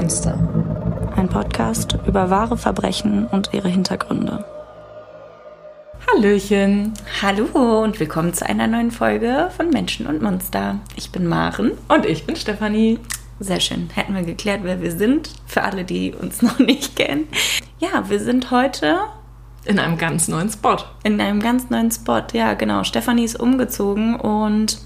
Monster. Ein Podcast über wahre Verbrechen und ihre Hintergründe. Hallöchen. Hallo und willkommen zu einer neuen Folge von Menschen und Monster. Ich bin Maren. Und ich bin Stefanie. Sehr schön. Hätten wir geklärt, wer wir sind. Für alle, die uns noch nicht kennen. Ja, wir sind heute In einem ganz neuen Spot. in einem ganz neuen Spot. Ja, genau. Stefanie ist umgezogen und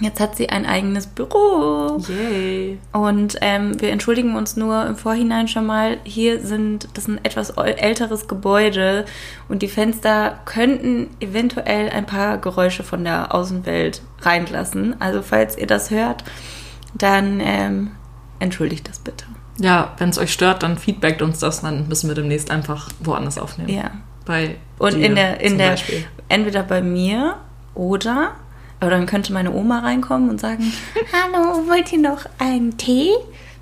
jetzt hat sie ein eigenes Büro. Yay. Und ähm, wir entschuldigen uns nur im Vorhinein schon mal. Hier sind, das ist ein etwas älteres Gebäude und die Fenster könnten eventuell ein paar Geräusche von der Außenwelt reinlassen. Also falls ihr das hört, dann ähm, entschuldigt das bitte. Ja, wenn es euch stört, dann feedbackt uns das, dann müssen wir demnächst einfach woanders aufnehmen. Ja. Bei Und in der, in zum der, Beispiel. entweder bei mir oder, aber dann könnte meine Oma reinkommen und sagen, hallo, wollt ihr noch einen Tee?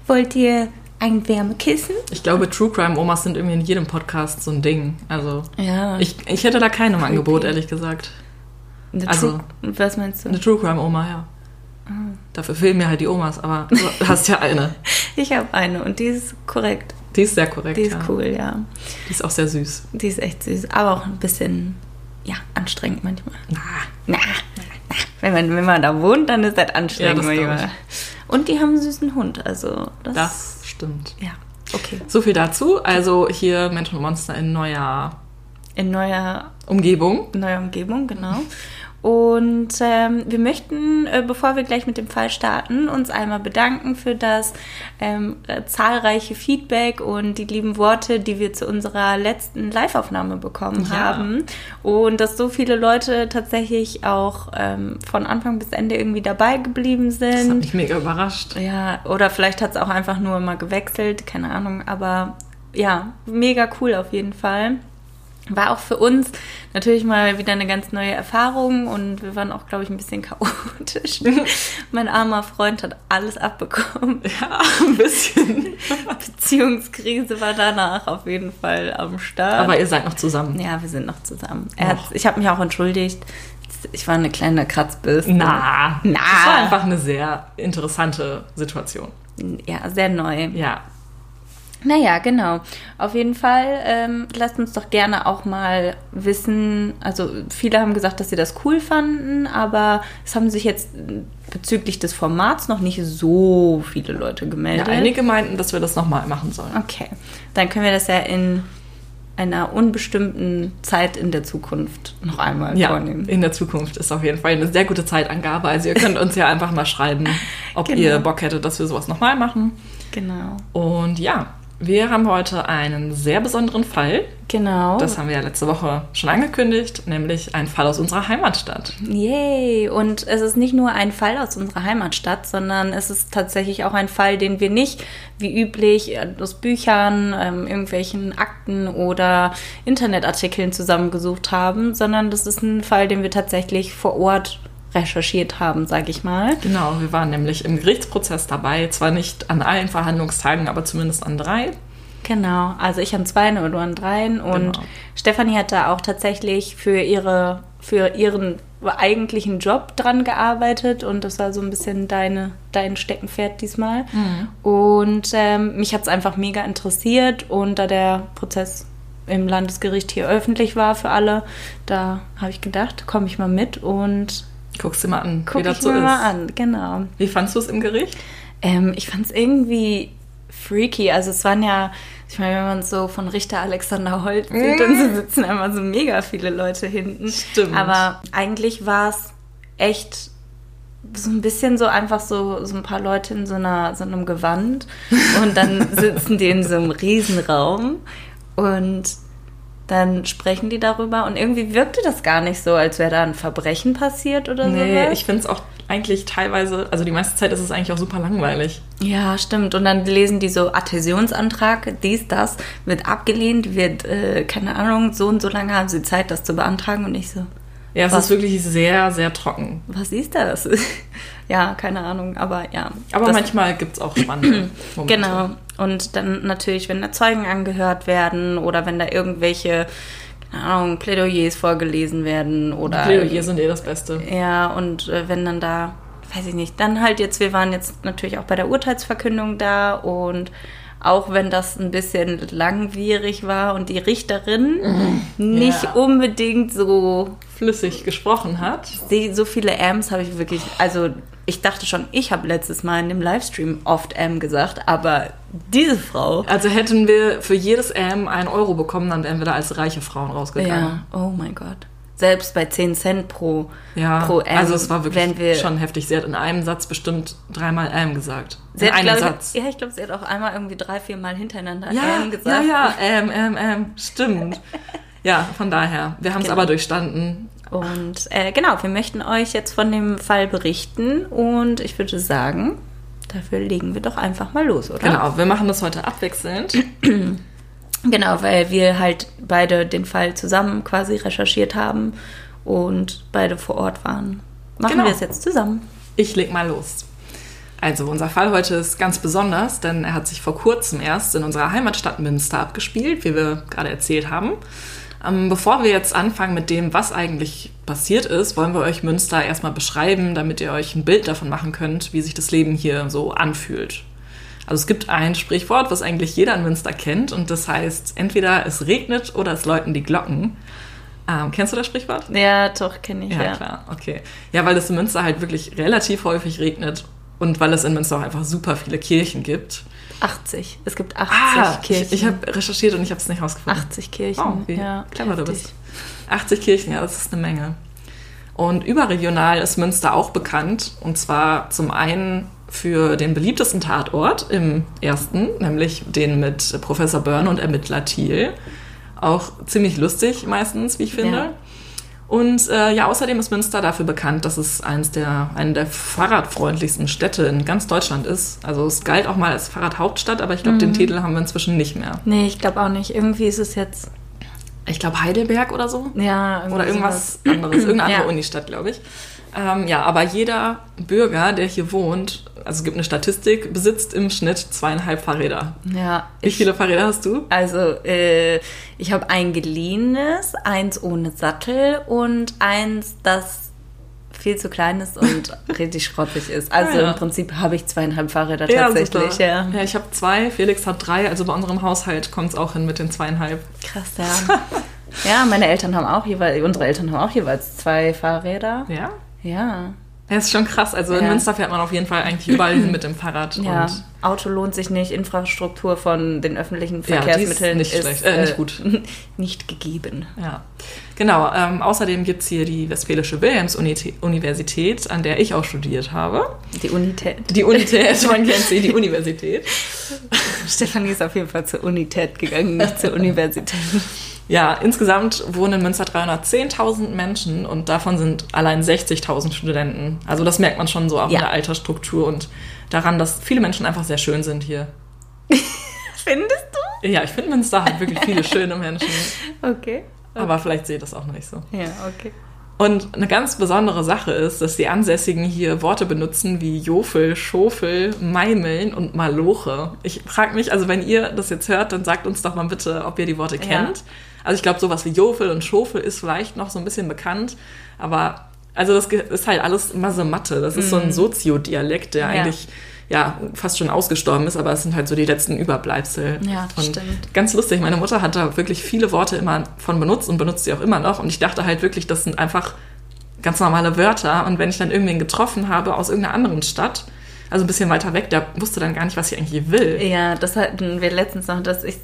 Wollt ihr ein Wärmekissen? Ich glaube, True Crime Omas sind irgendwie in jedem Podcast so ein Ding. Also Ja. ich, ich hätte da keine im Angebot, ehrlich gesagt. Eine also- True, was meinst du? Eine True Crime Oma, ja. Dafür fehlen mir halt die Omas, aber du hast ja eine. Ich habe eine und die ist korrekt. Die ist sehr korrekt. Die ist ja. cool, ja. Die ist auch sehr süß. Die ist echt süß, aber auch ein bisschen, ja, anstrengend manchmal. Na, Na, na. Wenn man, wenn man da wohnt, dann ist das anstrengend Ja. Und die haben einen süßen Hund, also das. das stimmt. Ja, okay. So viel dazu. Also hier Menschen und Monster in neuer In neuer Umgebung. neuer Umgebung, genau. Und ähm, wir möchten, äh, bevor wir gleich mit dem Fall starten, uns einmal bedanken für das ähm, äh, zahlreiche Feedback und die lieben Worte, die wir zu unserer letzten Live-Aufnahme bekommen Ja. haben. Und dass so viele Leute tatsächlich auch ähm, von Anfang bis Ende irgendwie dabei geblieben Das hat sind. mich mega überrascht. Ja, oder vielleicht hat es auch einfach nur mal gewechselt, keine Ahnung. Aber ja, mega cool auf jeden Fall. War auch für uns natürlich mal wieder eine ganz neue Erfahrung und wir waren auch, glaube ich, ein bisschen chaotisch. mein armer Freund hat alles abbekommen. Ja, ein bisschen. Beziehungskrise war danach auf jeden Fall am Start. Aber ihr seid noch zusammen. ja, wir sind noch zusammen. Ich habe mich auch entschuldigt. Ich war eine kleine Kratzbürste. Na, Na. Das war einfach eine sehr interessante Situation. Ja, sehr neu. Ja. Naja, genau. Auf jeden Fall ähm, lasst uns doch gerne auch mal wissen. Also viele haben gesagt, dass sie das cool fanden, aber es haben sich jetzt bezüglich des Formats noch nicht so viele Leute ja. gemeldet. Einige meinten, dass wir das nochmal machen sollen. Okay, dann können wir das ja in einer unbestimmten Zeit in der Zukunft noch einmal Ja, vornehmen. in der Zukunft ist auf jeden Fall eine sehr gute Zeitangabe. Also ihr könnt uns ja einfach mal schreiben, ob Genau. ihr Bock hättet, dass wir sowas nochmal machen. Genau. Und ja, wir haben heute einen sehr besonderen Fall. Genau. Das haben wir ja letzte Woche schon angekündigt, nämlich ein Fall aus unserer Heimatstadt. Yay! Und es ist nicht nur ein Fall aus unserer Heimatstadt, sondern es ist tatsächlich auch ein Fall, den wir nicht wie üblich aus Büchern, ähm, irgendwelchen Akten oder Internetartikeln zusammengesucht haben, sondern das ist ein Fall, den wir tatsächlich vor Ort recherchiert haben, sage ich mal. Genau, wir waren nämlich im Gerichtsprozess dabei, zwar nicht an allen Verhandlungstagen, aber zumindest an drei. Genau, also ich an zwei und du an dreien. Und Genau. Stefanie hat da auch tatsächlich für ihre für ihren eigentlichen Job dran gearbeitet. Und das war so ein bisschen deine dein Steckenpferd diesmal. Und ähm, mich hat es einfach mega interessiert. Und da der Prozess im Landesgericht hier öffentlich war für alle, da habe ich gedacht, komme ich mal mit. Und Guckst dir mal an, wie gucke das so ist. mal an, genau. Wie fandst du es im Gericht? Ähm, ich fand es irgendwie freaky. Also es waren ja, ich meine, wenn man so von Richter Alexander Holt sieht, dann so sitzen immer so mega viele Leute hinten. Stimmt. Aber eigentlich war es echt so ein bisschen so einfach so, so ein paar Leute in so, einer, so einem Gewand und dann sitzen die in so einem Riesenraum und dann sprechen die darüber und irgendwie wirkte das gar nicht so, als wäre da ein Verbrechen passiert oder Nee, sowas. ich finde es auch eigentlich teilweise, also die meiste Zeit ist es eigentlich auch super langweilig. Ja, stimmt. Und dann lesen die so Adhäsionsantrag, dies, das, wird abgelehnt, wird, äh, keine Ahnung, so und so lange haben sie Zeit, das zu beantragen und ich so, Ja, es Was? ist wirklich sehr, sehr trocken. was ist das? ja, keine Ahnung, aber ja. Aber manchmal gibt es auch spannende Momente. Genau. Und dann natürlich, wenn da Zeugen angehört werden oder wenn da irgendwelche, keine Ahnung, Plädoyers vorgelesen werden oder. Plädoyer sind eh das Beste. Ja, und äh, wenn dann da weiß ich nicht. Dann halt jetzt, wir waren jetzt natürlich auch bei der Urteilsverkündung da und auch wenn das ein bisschen langwierig war und die Richterin nicht Ja. unbedingt so Flüssig gesprochen hat. So viele Ms habe ich wirklich, also ich dachte schon, ich habe letztes Mal in dem Livestream oft M gesagt, aber diese Frau. Also hätten wir für jedes M einen Euro bekommen, dann wären wir da als reiche Frauen rausgegangen. Ja, oh mein Gott. Selbst bei 10 Cent pro, Ja, pro M. also es war wirklich wir, schon heftig. Sie hat in einem Satz bestimmt dreimal M gesagt. Sie in hat, einem glaub, Satz. ich, ja, ich glaube, sie hat auch einmal irgendwie drei, vier Mal hintereinander Ja, M ja, gesagt. ja, M, M, M, stimmt. Ja, von daher. Wir haben es Genau. aber durchstanden. Und äh, genau, wir möchten euch jetzt von dem Fall berichten und ich würde sagen, dafür legen wir doch einfach mal los, oder? Genau, wir machen das heute abwechselnd. Genau, weil wir halt beide den Fall zusammen quasi recherchiert haben und beide vor Ort waren. Machen Genau. wir es jetzt zusammen. Ich leg mal los. Also, unser Fall heute ist ganz besonders, denn er hat sich vor kurzem erst in unserer Heimatstadt Münster abgespielt, wie wir gerade erzählt haben. Ähm, bevor wir jetzt anfangen mit dem, was eigentlich passiert ist, wollen wir euch Münster erstmal beschreiben, damit ihr euch ein Bild davon machen könnt, wie sich das Leben hier so anfühlt. Also es gibt ein Sprichwort, was eigentlich jeder in Münster kennt, und das heißt, entweder es regnet oder es läuten die Glocken. Ähm, kennst du das Sprichwort? Ja, doch, kenne ich, Ja, ja. klar, okay. Ja, weil es in Münster halt wirklich relativ häufig regnet und weil es in Münster auch einfach super viele Kirchen gibt. 80. Es gibt 80 Ah, Kirchen. ich, ich habe recherchiert und ich habe es nicht rausgefunden. 80 Kirchen. Oh, wie ja, clever du heftig. bist. 80 Kirchen, ja, das ist eine Menge. Und überregional ist Münster auch bekannt. Und zwar zum einen für den beliebtesten Tatort im ersten, nämlich den mit Professor Byrne und Ermittler Thiel. Auch ziemlich lustig meistens, wie ich finde. Ja. Und äh, ja, außerdem ist Münster dafür bekannt, dass es eines der, eine der fahrradfreundlichsten Städte in ganz Deutschland ist. Also es galt auch mal als Fahrradhauptstadt, aber ich glaube, Mhm. den Titel haben wir inzwischen nicht mehr. Nee, ich glaube auch nicht. Irgendwie ist es jetzt. Ich glaube Heidelberg oder so. Ja, irgendwie Oder irgendwas anderes, irgendeine andere Ja. Unistadt, glaube ich. Ähm, ja, aber jeder Bürger, der hier wohnt, also es gibt eine Statistik, besitzt im Schnitt zweieinhalb Fahrräder. Ja. Wie ich- viele Fahrräder hast du? Also, äh, ich habe ein geliehenes, eins ohne Sattel und eins, das viel zu klein ist und richtig schrottig ist. Also Ah, ja. im Prinzip habe ich zweieinhalb Fahrräder tatsächlich, super. ja. ja ich habe zwei, Felix hat drei, also bei unserem Haushalt kommt es auch hin mit den zweieinhalb. Krass, ja. ja, meine Eltern haben auch jeweils, unsere Eltern haben auch jeweils zwei Fahrräder. Ja? Ja. Ja, ist schon krass. Also in Ja. Münster fährt man auf jeden Fall eigentlich überall hin mit dem Fahrrad. Ja, Und Auto lohnt sich nicht, Infrastruktur von den öffentlichen Ja, die ist Verkehrsmitteln nicht schlecht, äh, nicht gut. nicht gegeben. Ja, genau. Ähm, außerdem gibt es hier die Westfälische Wilhelms-Universität, an der ich auch studiert habe. Die Unität. Die Unität, man kennt sie, die Universität. Stefanie ist auf jeden Fall zur Unität gegangen, nicht zur Universität. Ja, insgesamt wohnen in Münster 310.000 Menschen und davon sind allein 60.000 Studenten. Also das merkt man schon so auch Ja. in der Altersstruktur und daran, dass viele Menschen einfach sehr schön sind hier. Findest du? Ja, ich finde Münster hat wirklich viele schöne Menschen, Okay. aber vielleicht sehe ich das auch noch nicht so. Ja, okay. Und eine ganz besondere Sache ist, dass die Ansässigen hier Worte benutzen wie Jofel, Schofel, Meimeln und Maloche. Ich frage mich, also wenn ihr das jetzt hört, dann sagt uns doch mal bitte, ob ihr die Worte Ja. kennt. Also ich glaube, sowas wie Jofel und Schofel ist vielleicht noch so ein bisschen bekannt, aber also das ist halt alles Mathe. Das ist so ein Soziodialekt, der Mhm. Ja. eigentlich ja fast schon ausgestorben ist, aber es sind halt so die letzten Überbleibsel. Ja, das und stimmt. Ganz lustig, meine Mutter hat da wirklich viele Worte immer von benutzt und benutzt sie auch immer noch. Und ich dachte halt wirklich, das sind einfach ganz normale Wörter. Und wenn ich dann irgendwen getroffen habe aus irgendeiner anderen Stadt, also ein bisschen weiter weg, der wusste dann gar nicht, was ich eigentlich will. Ja, das hatten wir letztens noch, dass ich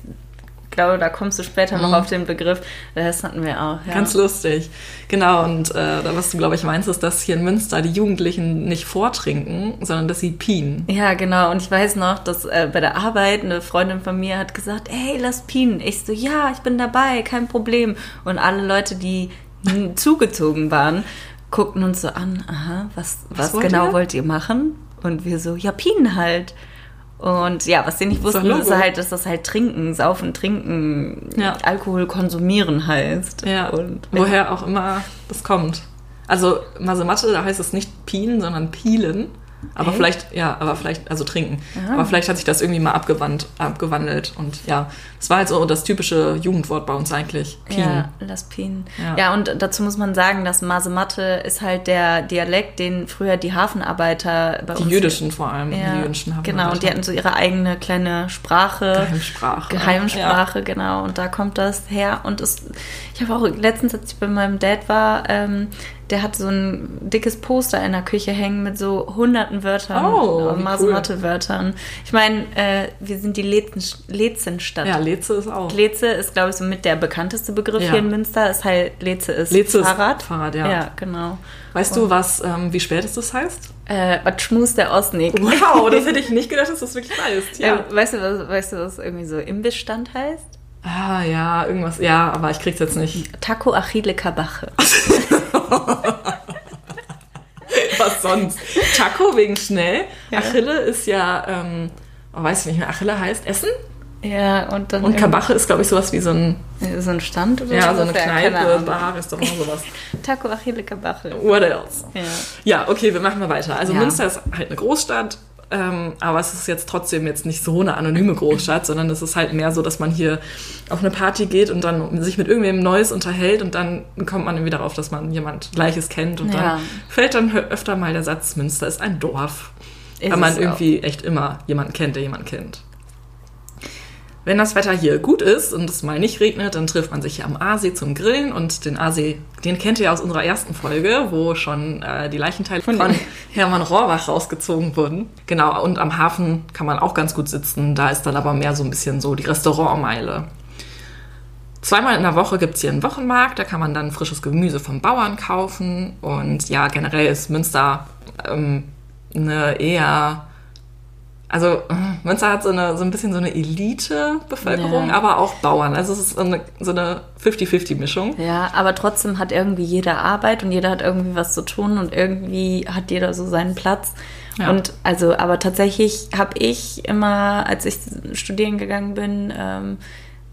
glaube, da kommst du später noch auf den Begriff. Das hatten wir auch. Ja. Ganz lustig. Genau, und äh, was du, glaube ich, meinst, ist, dass hier in Münster die Jugendlichen nicht vortrinken, sondern dass sie pien. Ja, genau. Und ich weiß noch, dass äh, bei der Arbeit eine Freundin von mir hat gesagt, hey, lass pien. Ich so, ja, ich bin dabei, kein Problem. Und alle Leute, die zugezogen waren, guckten uns so an, aha, was, was, wollt genau ihr? wollt ihr machen? Und wir so, ja, pien halt. Und ja, was sie nicht wussten, ist halt, dass das halt trinken, saufen, trinken, Ja. Alkohol konsumieren heißt. Ja, Und woher auch immer das kommt. Also Masematte, da heißt es nicht pien, sondern pielen. Aber Echt? vielleicht, ja, aber vielleicht, also trinken. Aber vielleicht hat sich das irgendwie mal abgewandt, abgewandelt. Und ja, es war halt so das typische Jugendwort bei uns eigentlich. Pien. Ja, Las Pien. Ja. Ja. und dazu muss man sagen, dass Masematte ist halt der Dialekt, den früher die Hafenarbeiter bei Die uns... jüdischen vor allem. ja, die jüdischen haben Genau, und die hatten so ihre eigene kleine Sprache. Geheimsprache. Geheimsprache, genau. Und da kommt das her. Und es, ich habe auch letztens, als ich bei meinem Dad war, ähm, der hat so ein dickes Poster in der Küche hängen mit so hunderten Wörtern, Oh, wie Masematte-Wörtern. Ich meine, äh, wir sind die Lezen- Lezenstadt. Ja, Leze ist auch. Leze ist, glaube ich, so mit der bekannteste Begriff Ja. hier in Münster. Ist halt, Leze ist Leze ist Fahrrad. Fahrrad, ja. Ja, genau. Weißt du, was, ähm, wie spät es das heißt? Äh, was schmust der Osnik? Wow, das hätte ich nicht gedacht, dass du das wirklich weißt. Ja. Ähm, weißt, du, was, weißt du, was irgendwie so Imbissstand heißt? Ah, ja, irgendwas. Ja, aber ich krieg's jetzt nicht. Taco Achille Kabache. Was sonst? Taco wegen schnell. Achille ist ja, ähm, oh, weiß ich nicht mehr, Achille heißt Essen. Ja, und dann. Und Kabache ist, glaube ich, sowas wie so ein, So ein Stand oder ja, so eine Kneipe. Bar, Restaurant, sowas. Taco Achille Kabache. What else? Ja. Ja, okay, wir machen mal weiter. Also Ja. Münster ist halt eine Großstadt, ähm, aber es ist jetzt trotzdem jetzt nicht so eine anonyme Großstadt, sondern es ist halt mehr so, dass man hier auf eine Party geht und dann sich mit irgendwem Neues unterhält und dann kommt man irgendwie darauf, dass man jemand Gleiches kennt und Ja. dann fällt dann öfter mal der Satz, Münster ist ein Dorf. Ist weil man irgendwie echt immer jemanden kennt, der jemanden kennt. Wenn das Wetter hier gut ist und es mal nicht regnet, dann trifft man sich hier am Aasee zum Grillen und den Aasee, den kennt ihr aus unserer ersten Folge, wo schon äh, die Leichenteile von Hermann Rohrbach rausgezogen wurden. Genau, und am Hafen kann man auch ganz gut sitzen, da ist dann aber mehr so ein bisschen so die Restaurantmeile. Zweimal in der Woche gibt es hier einen Wochenmarkt, da kann man dann frisches Gemüse vom Bauern kaufen. Und ja, generell ist Münster ähm, eine eher. Also äh, Münster hat so, eine, so ein bisschen so eine Elite-Bevölkerung, Ja. aber auch Bauern. Also es ist so eine, so eine 50-50-Mischung. Ja, aber trotzdem hat irgendwie jeder Arbeit und jeder hat irgendwie was zu tun und irgendwie hat jeder so seinen Platz. Ja. Und also, aber tatsächlich habe ich immer, als ich studieren gegangen bin, ähm,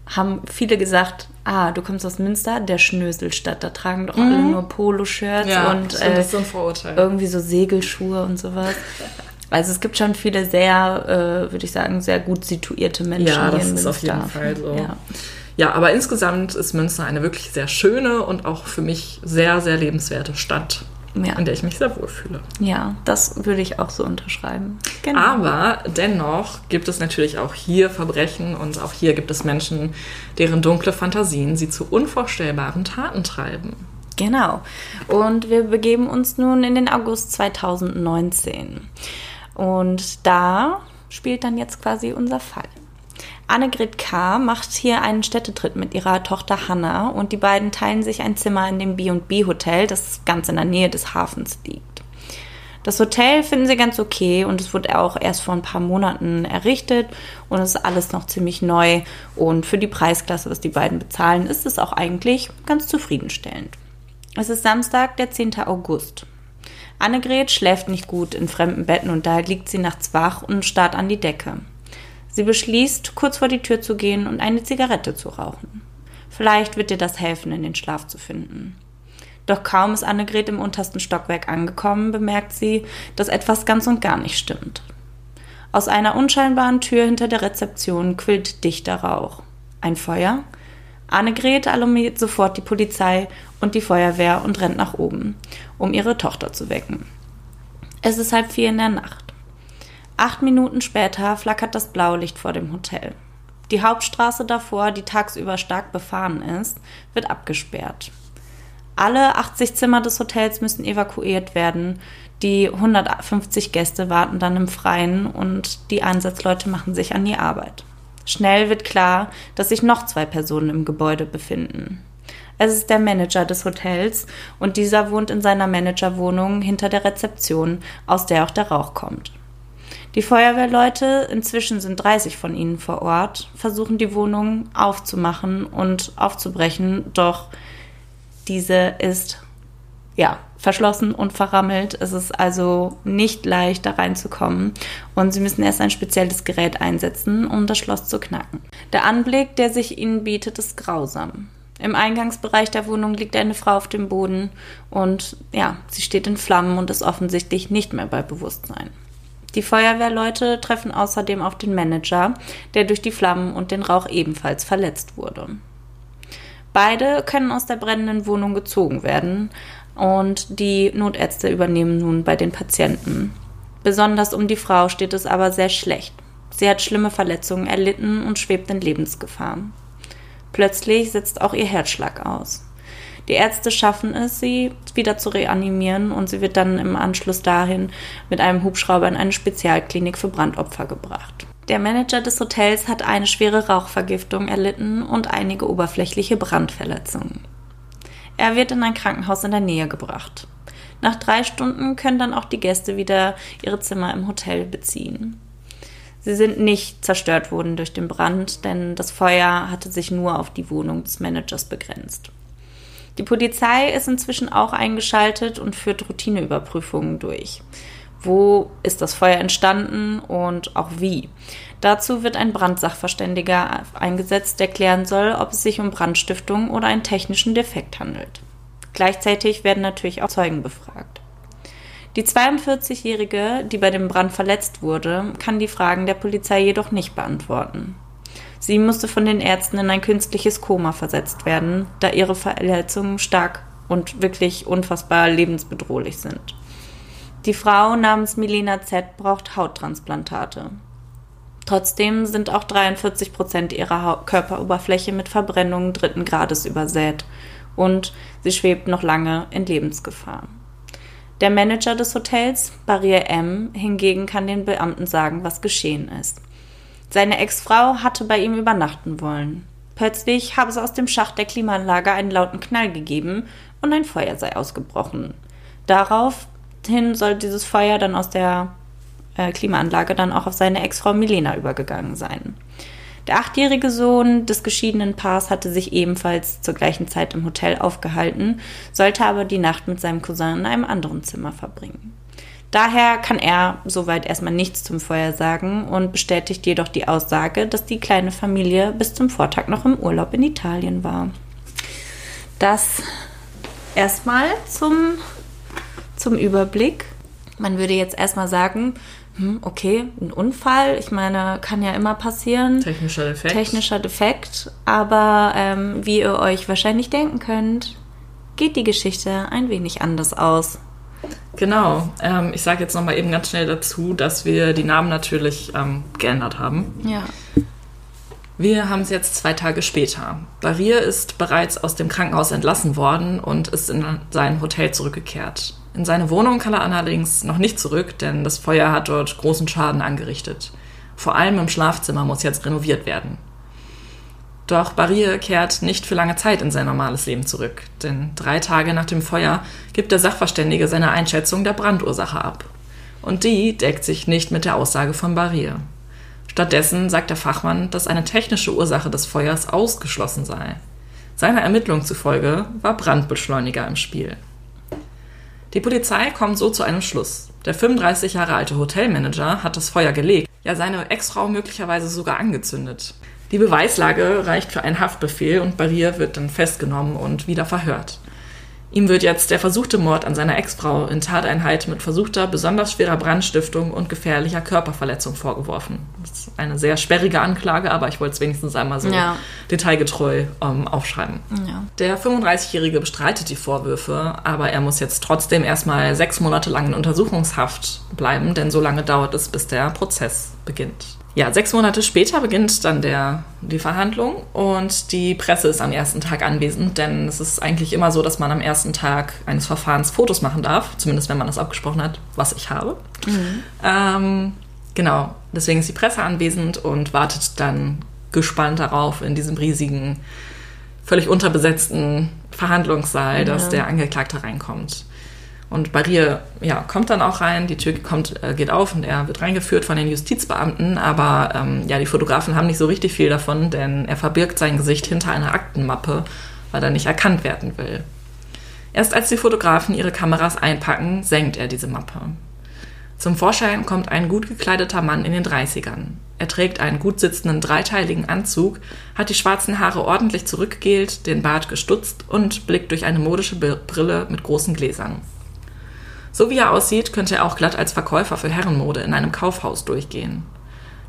haben viele gesagt, ah, du kommst aus Münster, der Schnöselstadt, da tragen doch alle nur Poloshirts und stimmt, äh, das ist so ein Vorurteil. irgendwie so Segelschuhe und sowas. Also es gibt schon viele sehr, äh, würde ich sagen, sehr gut situierte Menschen Ja, das in ist auf jeden Fall so. Ja. Ja, aber insgesamt ist Münster eine wirklich sehr schöne und auch für mich sehr, sehr lebenswerte Stadt, Ja. in der ich mich sehr wohlfühle. ja, das würde ich auch so unterschreiben. Genau. Aber dennoch gibt es natürlich auch hier Verbrechen und auch hier gibt es Menschen, deren dunkle Fantasien sie zu unvorstellbaren Taten treiben. Genau. Und wir begeben uns nun in den August 2019. Und da spielt dann jetzt quasi unser Fall. Annegret K. macht hier einen Städtetritt mit ihrer Tochter Hanna und die beiden teilen sich ein Zimmer in dem B&B Hotel, das ganz in der Nähe des Hafens liegt. Das Hotel finden sie ganz okay und es wurde auch erst vor ein paar Monaten errichtet und es ist alles noch ziemlich neu und für die Preisklasse, was die beiden bezahlen, ist es auch eigentlich ganz zufriedenstellend. Es ist Samstag, der 10. August. Annegret schläft nicht gut in fremden Betten und daher liegt sie nachts wach und starrt an die Decke. Sie beschließt, kurz vor die Tür zu gehen und eine Zigarette zu rauchen. Vielleicht wird ihr das helfen, in den Schlaf zu finden. Doch kaum ist Annegret im untersten Stockwerk angekommen, bemerkt sie, dass etwas ganz und gar nicht stimmt. Aus einer unscheinbaren Tür hinter der Rezeption quillt dichter Rauch. Ein Feuer? Annegret alarmiert sofort die Polizei und die Feuerwehr und rennt nach oben, um ihre Tochter zu wecken. Es ist halb vier in der Nacht. Acht Minuten später flackert das Blaulicht vor dem Hotel. Die Hauptstraße davor, die tagsüber stark befahren ist, wird abgesperrt. Alle 80 Zimmer des Hotels müssen evakuiert werden. Die 150 Gäste warten dann im Freien und die Einsatzleute machen sich an die Arbeit. Schnell wird klar, dass sich noch zwei Personen im Gebäude befinden. Es ist der Manager des Hotels und dieser wohnt in seiner Managerwohnung hinter der Rezeption, aus der auch der Rauch kommt. Die Feuerwehrleute, inzwischen sind 30 von ihnen vor Ort, versuchen die Wohnung aufzumachen und aufzubrechen, doch diese ist ja verschlossen und verrammelt. Es ist also nicht leicht, da reinzukommen und sie müssen erst ein spezielles Gerät einsetzen, um das Schloss zu knacken. Der Anblick, der sich ihnen bietet, ist grausam. Im Eingangsbereich der Wohnung liegt eine Frau auf dem Boden und ja, sie steht in Flammen und ist offensichtlich nicht mehr bei Bewusstsein. Die Feuerwehrleute treffen außerdem auf den Manager, der durch die Flammen und den Rauch ebenfalls verletzt wurde. Beide können aus der brennenden Wohnung gezogen werden und die Notärzte übernehmen nun bei den Patienten. Besonders um die Frau steht es aber sehr schlecht. Sie hat schlimme Verletzungen erlitten und schwebt in Lebensgefahr. Plötzlich setzt auch ihr Herzschlag aus. Die Ärzte schaffen es, sie wieder zu reanimieren und sie wird dann im Anschluss dahin mit einem Hubschrauber in eine Spezialklinik für Brandopfer gebracht. Der Manager des Hotels hat eine schwere Rauchvergiftung erlitten und einige oberflächliche Brandverletzungen. Er wird in ein Krankenhaus in der Nähe gebracht. Nach drei Stunden können dann auch die Gäste wieder ihre Zimmer im Hotel beziehen. Sie sind nicht zerstört worden durch den Brand, denn das Feuer hatte sich nur auf die Wohnung des Managers begrenzt. Die Polizei ist inzwischen auch eingeschaltet und führt Routineüberprüfungen durch. Wo ist das Feuer entstanden und auch wie? Dazu wird ein Brandsachverständiger eingesetzt, der klären soll, ob es sich um Brandstiftung oder einen technischen Defekt handelt. Gleichzeitig werden natürlich auch Zeugen befragt. Die 42-Jährige, die bei dem Brand verletzt wurde, kann die Fragen der Polizei jedoch nicht beantworten. Sie musste von den Ärzten in ein künstliches Koma versetzt werden, da ihre Verletzungen stark und wirklich unfassbar lebensbedrohlich sind. Die Frau namens Milena Z braucht Hauttransplantate. Trotzdem sind auch 43 Prozent ihrer Körperoberfläche mit Verbrennungen dritten Grades übersät und sie schwebt noch lange in Lebensgefahr. Der Manager des Hotels, Barrier M, hingegen kann den Beamten sagen, was geschehen ist. Seine Ex-Frau hatte bei ihm übernachten wollen. Plötzlich habe es aus dem Schacht der Klimaanlage einen lauten Knall gegeben und ein Feuer sei ausgebrochen. Daraufhin soll dieses Feuer dann aus der äh, Klimaanlage dann auch auf seine Ex-Frau Milena übergegangen sein. Der achtjährige Sohn des geschiedenen Paars hatte sich ebenfalls zur gleichen Zeit im Hotel aufgehalten, sollte aber die Nacht mit seinem Cousin in einem anderen Zimmer verbringen. Daher kann er soweit erstmal nichts zum Feuer sagen und bestätigt jedoch die Aussage, dass die kleine Familie bis zum Vortag noch im Urlaub in Italien war. Das erstmal zum, zum Überblick. Man würde jetzt erstmal sagen, hm, okay, ein Unfall, ich meine, kann ja immer passieren. Technischer Defekt. Technischer Defekt, aber ähm, wie ihr euch wahrscheinlich denken könnt, geht die Geschichte ein wenig anders aus. Genau. Ähm, ich sage jetzt nochmal eben ganz schnell dazu, dass wir die Namen natürlich ähm, geändert haben. Ja. Wir haben es jetzt zwei Tage später. Barir ist bereits aus dem Krankenhaus entlassen worden und ist in sein Hotel zurückgekehrt. In seine Wohnung kann er allerdings noch nicht zurück, denn das Feuer hat dort großen Schaden angerichtet. Vor allem im Schlafzimmer muss jetzt renoviert werden. Doch Barrier kehrt nicht für lange Zeit in sein normales Leben zurück, denn drei Tage nach dem Feuer gibt der Sachverständige seine Einschätzung der Brandursache ab. Und die deckt sich nicht mit der Aussage von Barrier. Stattdessen sagt der Fachmann, dass eine technische Ursache des Feuers ausgeschlossen sei. Seiner Ermittlung zufolge war Brandbeschleuniger im Spiel. Die Polizei kommt so zu einem Schluss. Der 35 Jahre alte Hotelmanager hat das Feuer gelegt, ja seine Ex-Frau möglicherweise sogar angezündet. Die Beweislage reicht für einen Haftbefehl und Barrier wird dann festgenommen und wieder verhört. Ihm wird jetzt der versuchte Mord an seiner Ex-Frau in Tateinheit mit versuchter, besonders schwerer Brandstiftung und gefährlicher Körperverletzung vorgeworfen. Das ist eine sehr sperrige Anklage, aber ich wollte es wenigstens einmal so ja. detailgetreu ähm, aufschreiben. Ja. Der 35-Jährige bestreitet die Vorwürfe, aber er muss jetzt trotzdem erstmal sechs Monate lang in Untersuchungshaft bleiben, denn so lange dauert es, bis der Prozess beginnt. Ja, sechs Monate später beginnt dann der, die Verhandlung und die Presse ist am ersten Tag anwesend, denn es ist eigentlich immer so, dass man am ersten Tag eines Verfahrens Fotos machen darf, zumindest wenn man das abgesprochen hat, was ich habe. Mhm. Ähm, genau, deswegen ist die Presse anwesend und wartet dann gespannt darauf, in diesem riesigen, völlig unterbesetzten Verhandlungssaal, ja. dass der Angeklagte reinkommt. Und Barrier ja, kommt dann auch rein, die Tür kommt, äh, geht auf und er wird reingeführt von den Justizbeamten, aber ähm, ja, die Fotografen haben nicht so richtig viel davon, denn er verbirgt sein Gesicht hinter einer Aktenmappe, weil er nicht erkannt werden will. Erst als die Fotografen ihre Kameras einpacken, senkt er diese Mappe. Zum Vorschein kommt ein gut gekleideter Mann in den 30ern. Er trägt einen gut sitzenden dreiteiligen Anzug, hat die schwarzen Haare ordentlich zurückgegelt, den Bart gestutzt und blickt durch eine modische Brille mit großen Gläsern. So wie er aussieht, könnte er auch glatt als Verkäufer für Herrenmode in einem Kaufhaus durchgehen.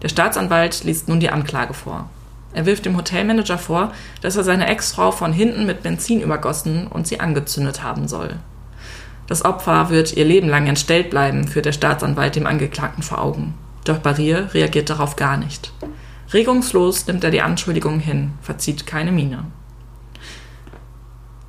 Der Staatsanwalt liest nun die Anklage vor. Er wirft dem Hotelmanager vor, dass er seine Ex-Frau von hinten mit Benzin übergossen und sie angezündet haben soll. Das Opfer wird ihr Leben lang entstellt bleiben, führt der Staatsanwalt dem Angeklagten vor Augen. Doch Barrier reagiert darauf gar nicht. Regungslos nimmt er die Anschuldigungen hin, verzieht keine Miene.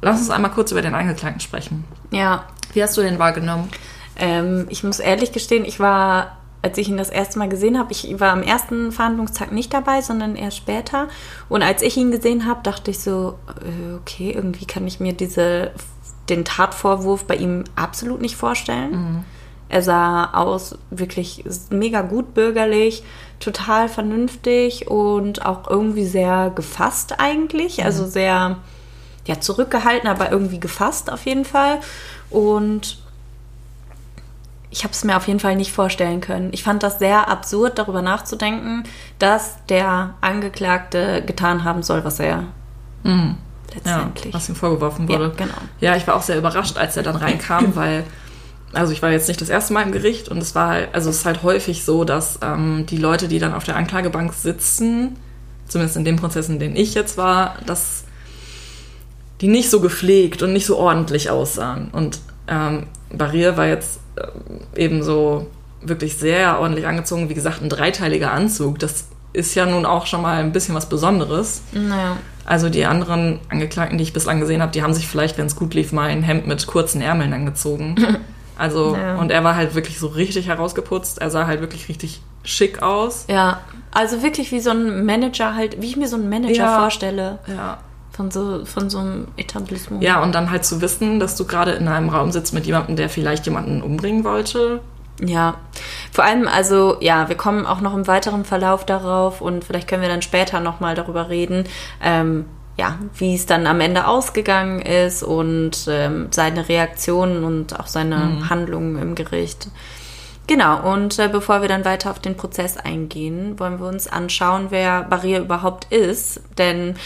Lass uns einmal kurz über den Angeklagten sprechen. Ja. Wie hast du den wahrgenommen? Ähm, ich muss ehrlich gestehen, ich war als ich ihn das erste Mal gesehen habe, ich war am ersten Verhandlungstag nicht dabei, sondern erst später. Und als ich ihn gesehen habe, dachte ich so, äh, okay, irgendwie kann ich mir diese, den Tatvorwurf bei ihm absolut nicht vorstellen. Mhm. Er sah aus wirklich mega gut bürgerlich, total vernünftig und auch irgendwie sehr gefasst eigentlich. Mhm. Also sehr ja, zurückgehalten, aber irgendwie gefasst auf jeden Fall. Und ich habe es mir auf jeden Fall nicht vorstellen können. Ich fand das sehr absurd, darüber nachzudenken, dass der Angeklagte getan haben soll, was er mhm. letztendlich. Ja, was ihm vorgeworfen wurde. Ja, genau. Ja, ich war auch sehr überrascht, als er dann reinkam, weil, also ich war jetzt nicht das erste Mal im Gericht und es war, also es ist halt häufig so, dass ähm, die Leute, die dann auf der Anklagebank sitzen, zumindest in dem Prozess, in dem ich jetzt war, dass die nicht so gepflegt und nicht so ordentlich aussahen. Und ähm, Barrier war jetzt äh, eben so wirklich sehr ordentlich angezogen. Wie gesagt, ein dreiteiliger Anzug. Das ist ja nun auch schon mal ein bisschen was Besonderes. Naja. Also die anderen Angeklagten, die ich bislang gesehen habe, die haben sich vielleicht, wenn es gut lief, mal ein Hemd mit kurzen Ärmeln angezogen. Also, naja. und er war halt wirklich so richtig herausgeputzt. Er sah halt wirklich richtig schick aus. Ja, also wirklich wie so ein Manager halt, wie ich mir so einen Manager ja. vorstelle. Ja. Von so, von so einem Etablissement. Ja, und dann halt zu wissen, dass du gerade in einem Raum sitzt mit jemandem, der vielleicht jemanden umbringen wollte. Ja, vor allem, also ja, wir kommen auch noch im weiteren Verlauf darauf und vielleicht können wir dann später nochmal darüber reden, ähm, ja, wie es dann am Ende ausgegangen ist und ähm, seine Reaktionen und auch seine mhm. Handlungen im Gericht. Genau, und äh, bevor wir dann weiter auf den Prozess eingehen, wollen wir uns anschauen, wer Barrier überhaupt ist. Denn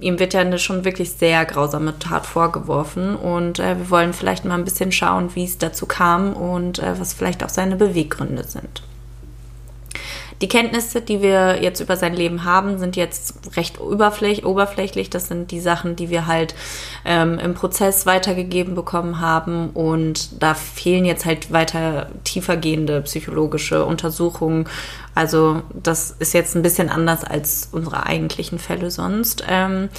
ihm wird ja eine schon wirklich sehr grausame Tat vorgeworfen und äh, wir wollen vielleicht mal ein bisschen schauen, wie es dazu kam und äh, was vielleicht auch seine Beweggründe sind. Die Kenntnisse, die wir jetzt über sein Leben haben, sind jetzt recht oberflächlich. Das sind die Sachen, die wir halt ähm, im Prozess weitergegeben bekommen haben. Und da fehlen jetzt halt weiter tiefergehende psychologische Untersuchungen. Also das ist jetzt ein bisschen anders als unsere eigentlichen Fälle sonst. Ähm,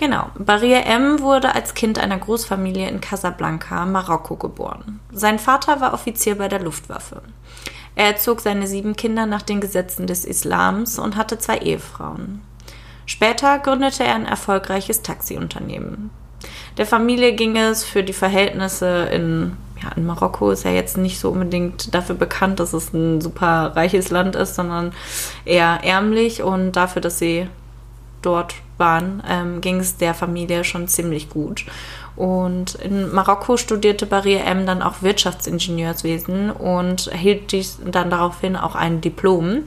Genau. Barrier M wurde als Kind einer Großfamilie in Casablanca, Marokko, geboren. Sein Vater war Offizier bei der Luftwaffe. Er erzog seine sieben Kinder nach den Gesetzen des Islams und hatte zwei Ehefrauen. Später gründete er ein erfolgreiches Taxiunternehmen. Der Familie ging es für die Verhältnisse in, ja, in Marokko ist ja jetzt nicht so unbedingt dafür bekannt, dass es ein super reiches Land ist, sondern eher ärmlich und dafür, dass sie dort waren, ähm, ging es der Familie schon ziemlich gut. Und in Marokko studierte Barrier M dann auch Wirtschaftsingenieurswesen und erhielt dies dann daraufhin auch ein Diplom.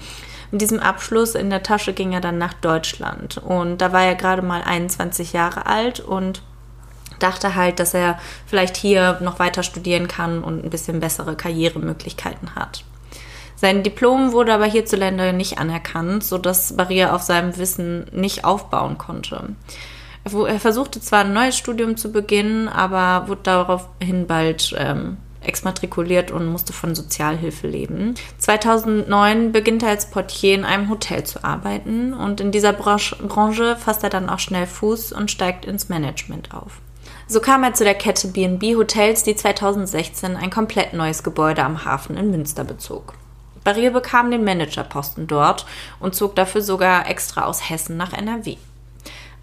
Mit diesem Abschluss in der Tasche ging er dann nach Deutschland. Und da war er gerade mal 21 Jahre alt und dachte halt, dass er vielleicht hier noch weiter studieren kann und ein bisschen bessere Karrieremöglichkeiten hat. Sein Diplom wurde aber hierzulande nicht anerkannt, sodass Barrier auf seinem Wissen nicht aufbauen konnte. Er versuchte zwar ein neues Studium zu beginnen, aber wurde daraufhin bald ähm, exmatrikuliert und musste von Sozialhilfe leben. 2009 beginnt er als Portier in einem Hotel zu arbeiten und in dieser Branche fasst er dann auch schnell Fuß und steigt ins Management auf. So kam er zu der Kette B&B Hotels, die 2016 ein komplett neues Gebäude am Hafen in Münster bezog. Barrier bekam den Managerposten dort und zog dafür sogar extra aus Hessen nach NRW.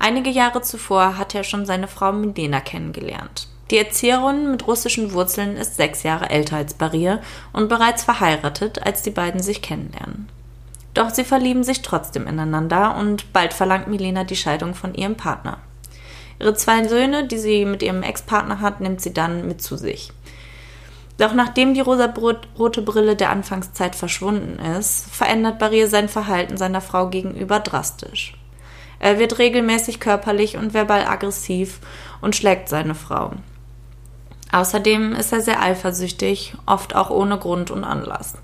Einige Jahre zuvor hat er schon seine Frau Milena kennengelernt. Die Erzieherin mit russischen Wurzeln ist sechs Jahre älter als Barrier und bereits verheiratet, als die beiden sich kennenlernen. Doch sie verlieben sich trotzdem ineinander und bald verlangt Milena die Scheidung von ihrem Partner. Ihre zwei Söhne, die sie mit ihrem Ex-Partner hat, nimmt sie dann mit zu sich. Doch nachdem die rosa-rote Brille der Anfangszeit verschwunden ist, verändert Barrier sein Verhalten seiner Frau gegenüber drastisch. Er wird regelmäßig körperlich und verbal aggressiv und schlägt seine Frau. Außerdem ist er sehr eifersüchtig, oft auch ohne Grund und Anlass.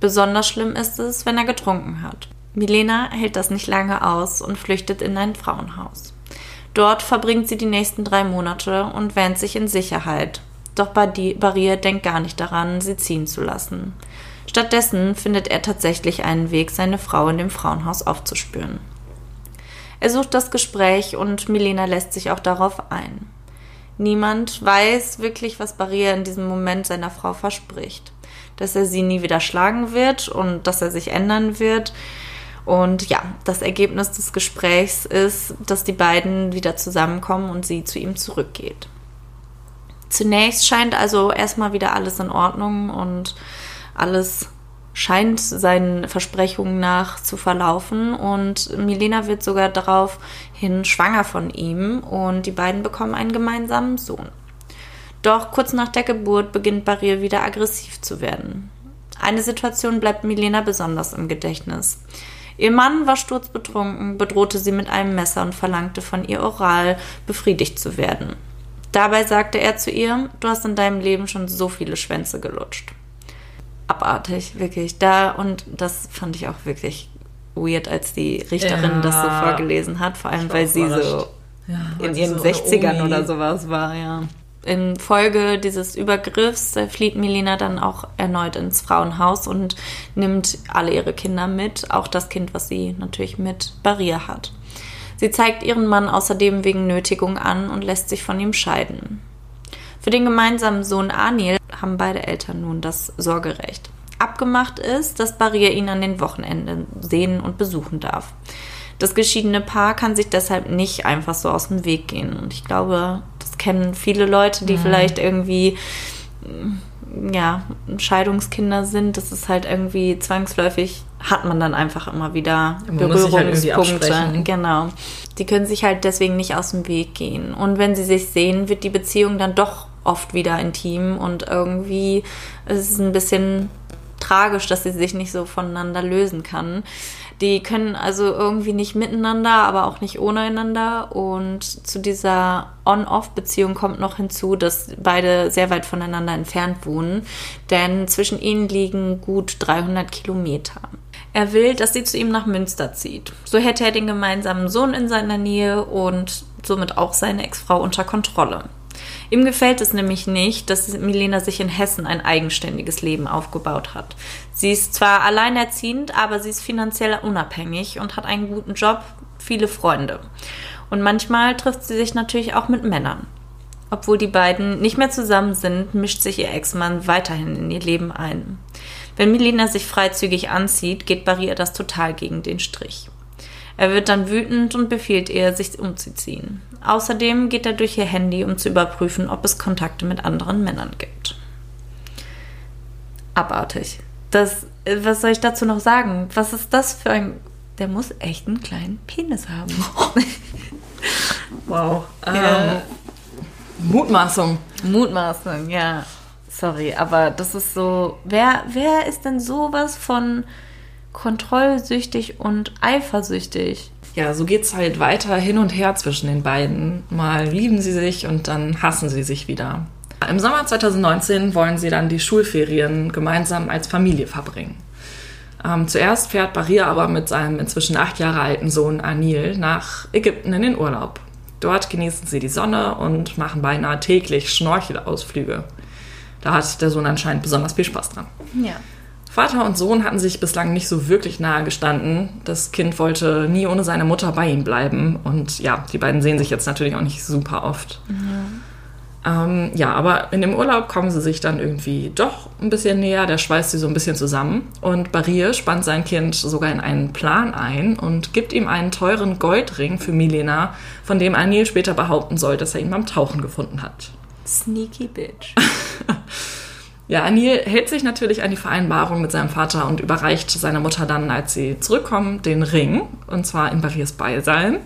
Besonders schlimm ist es, wenn er getrunken hat. Milena hält das nicht lange aus und flüchtet in ein Frauenhaus. Dort verbringt sie die nächsten drei Monate und wähnt sich in Sicherheit. Doch Barrier denkt gar nicht daran, sie ziehen zu lassen. Stattdessen findet er tatsächlich einen Weg, seine Frau in dem Frauenhaus aufzuspüren. Er sucht das Gespräch und Milena lässt sich auch darauf ein. Niemand weiß wirklich, was Barrier in diesem Moment seiner Frau verspricht. Dass er sie nie wieder schlagen wird und dass er sich ändern wird. Und ja, das Ergebnis des Gesprächs ist, dass die beiden wieder zusammenkommen und sie zu ihm zurückgeht. Zunächst scheint also erstmal wieder alles in Ordnung und alles scheint seinen Versprechungen nach zu verlaufen und Milena wird sogar daraufhin schwanger von ihm und die beiden bekommen einen gemeinsamen Sohn. Doch kurz nach der Geburt beginnt Barrier wieder aggressiv zu werden. Eine Situation bleibt Milena besonders im Gedächtnis. Ihr Mann war sturzbetrunken, bedrohte sie mit einem Messer und verlangte von ihr oral befriedigt zu werden. Dabei sagte er zu ihr, du hast in deinem Leben schon so viele Schwänze gelutscht abartig, wirklich. Da und das fand ich auch wirklich weird, als die Richterin ja, das so vorgelesen hat, vor allem weil sie so ja, in ihren so 60ern oder sowas war, ja. In Folge dieses Übergriffs flieht Milena dann auch erneut ins Frauenhaus und nimmt alle ihre Kinder mit, auch das Kind, was sie natürlich mit Barrier hat. Sie zeigt ihren Mann außerdem wegen Nötigung an und lässt sich von ihm scheiden. Für den gemeinsamen Sohn Anil haben beide Eltern nun das Sorgerecht. Abgemacht ist, dass Barrier ihn an den Wochenenden sehen und besuchen darf. Das geschiedene Paar kann sich deshalb nicht einfach so aus dem Weg gehen. Und ich glaube, das kennen viele Leute, die mhm. vielleicht irgendwie ja, Scheidungskinder sind. Das ist halt irgendwie zwangsläufig, hat man dann einfach immer wieder man halt Berührungspunkte. Halt genau. Die können sich halt deswegen nicht aus dem Weg gehen. Und wenn sie sich sehen, wird die Beziehung dann doch oft wieder intim und irgendwie ist es ein bisschen tragisch, dass sie sich nicht so voneinander lösen kann. Die können also irgendwie nicht miteinander, aber auch nicht ohne einander. Und zu dieser On-Off-Beziehung kommt noch hinzu, dass beide sehr weit voneinander entfernt wohnen, denn zwischen ihnen liegen gut 300 Kilometer. Er will, dass sie zu ihm nach Münster zieht. So hätte er den gemeinsamen Sohn in seiner Nähe und somit auch seine Ex-Frau unter Kontrolle. Ihm gefällt es nämlich nicht, dass Milena sich in Hessen ein eigenständiges Leben aufgebaut hat. Sie ist zwar alleinerziehend, aber sie ist finanziell unabhängig und hat einen guten Job, viele Freunde. Und manchmal trifft sie sich natürlich auch mit Männern. Obwohl die beiden nicht mehr zusammen sind, mischt sich ihr Ex-Mann weiterhin in ihr Leben ein. Wenn Milena sich freizügig anzieht, geht Barrier das total gegen den Strich. Er wird dann wütend und befiehlt ihr, sich umzuziehen. Außerdem geht er durch ihr Handy, um zu überprüfen, ob es Kontakte mit anderen Männern gibt. Abartig. Das, was soll ich dazu noch sagen? Was ist das für ein. Der muss echt einen kleinen Penis haben. wow. Ja. Ähm, Mutmaßung. Mutmaßung, ja. Sorry, aber das ist so. Wer, wer ist denn sowas von kontrollsüchtig und eifersüchtig? ja, so geht es halt weiter hin und her zwischen den beiden. Mal lieben sie sich und dann hassen sie sich wieder. Im Sommer 2019 wollen sie dann die Schulferien gemeinsam als Familie verbringen. Ähm, zuerst fährt Baria aber mit seinem inzwischen acht Jahre alten Sohn Anil nach Ägypten in den Urlaub. Dort genießen sie die Sonne und machen beinahe täglich Schnorchelausflüge. Da hat der Sohn anscheinend besonders viel Spaß dran. Ja. Vater und Sohn hatten sich bislang nicht so wirklich nahe gestanden. Das Kind wollte nie ohne seine Mutter bei ihm bleiben. Und ja, die beiden sehen sich jetzt natürlich auch nicht super oft. Ja. Ähm, ja, aber in dem Urlaub kommen sie sich dann irgendwie doch ein bisschen näher. Der schweißt sie so ein bisschen zusammen. Und Barrier spannt sein Kind sogar in einen Plan ein und gibt ihm einen teuren Goldring für Milena, von dem Anil später behaupten soll, dass er ihn beim Tauchen gefunden hat. Sneaky Bitch. Ja, Anil hält sich natürlich an die Vereinbarung mit seinem Vater und überreicht seiner Mutter dann, als sie zurückkommen, den Ring, und zwar in Barriers Beisein.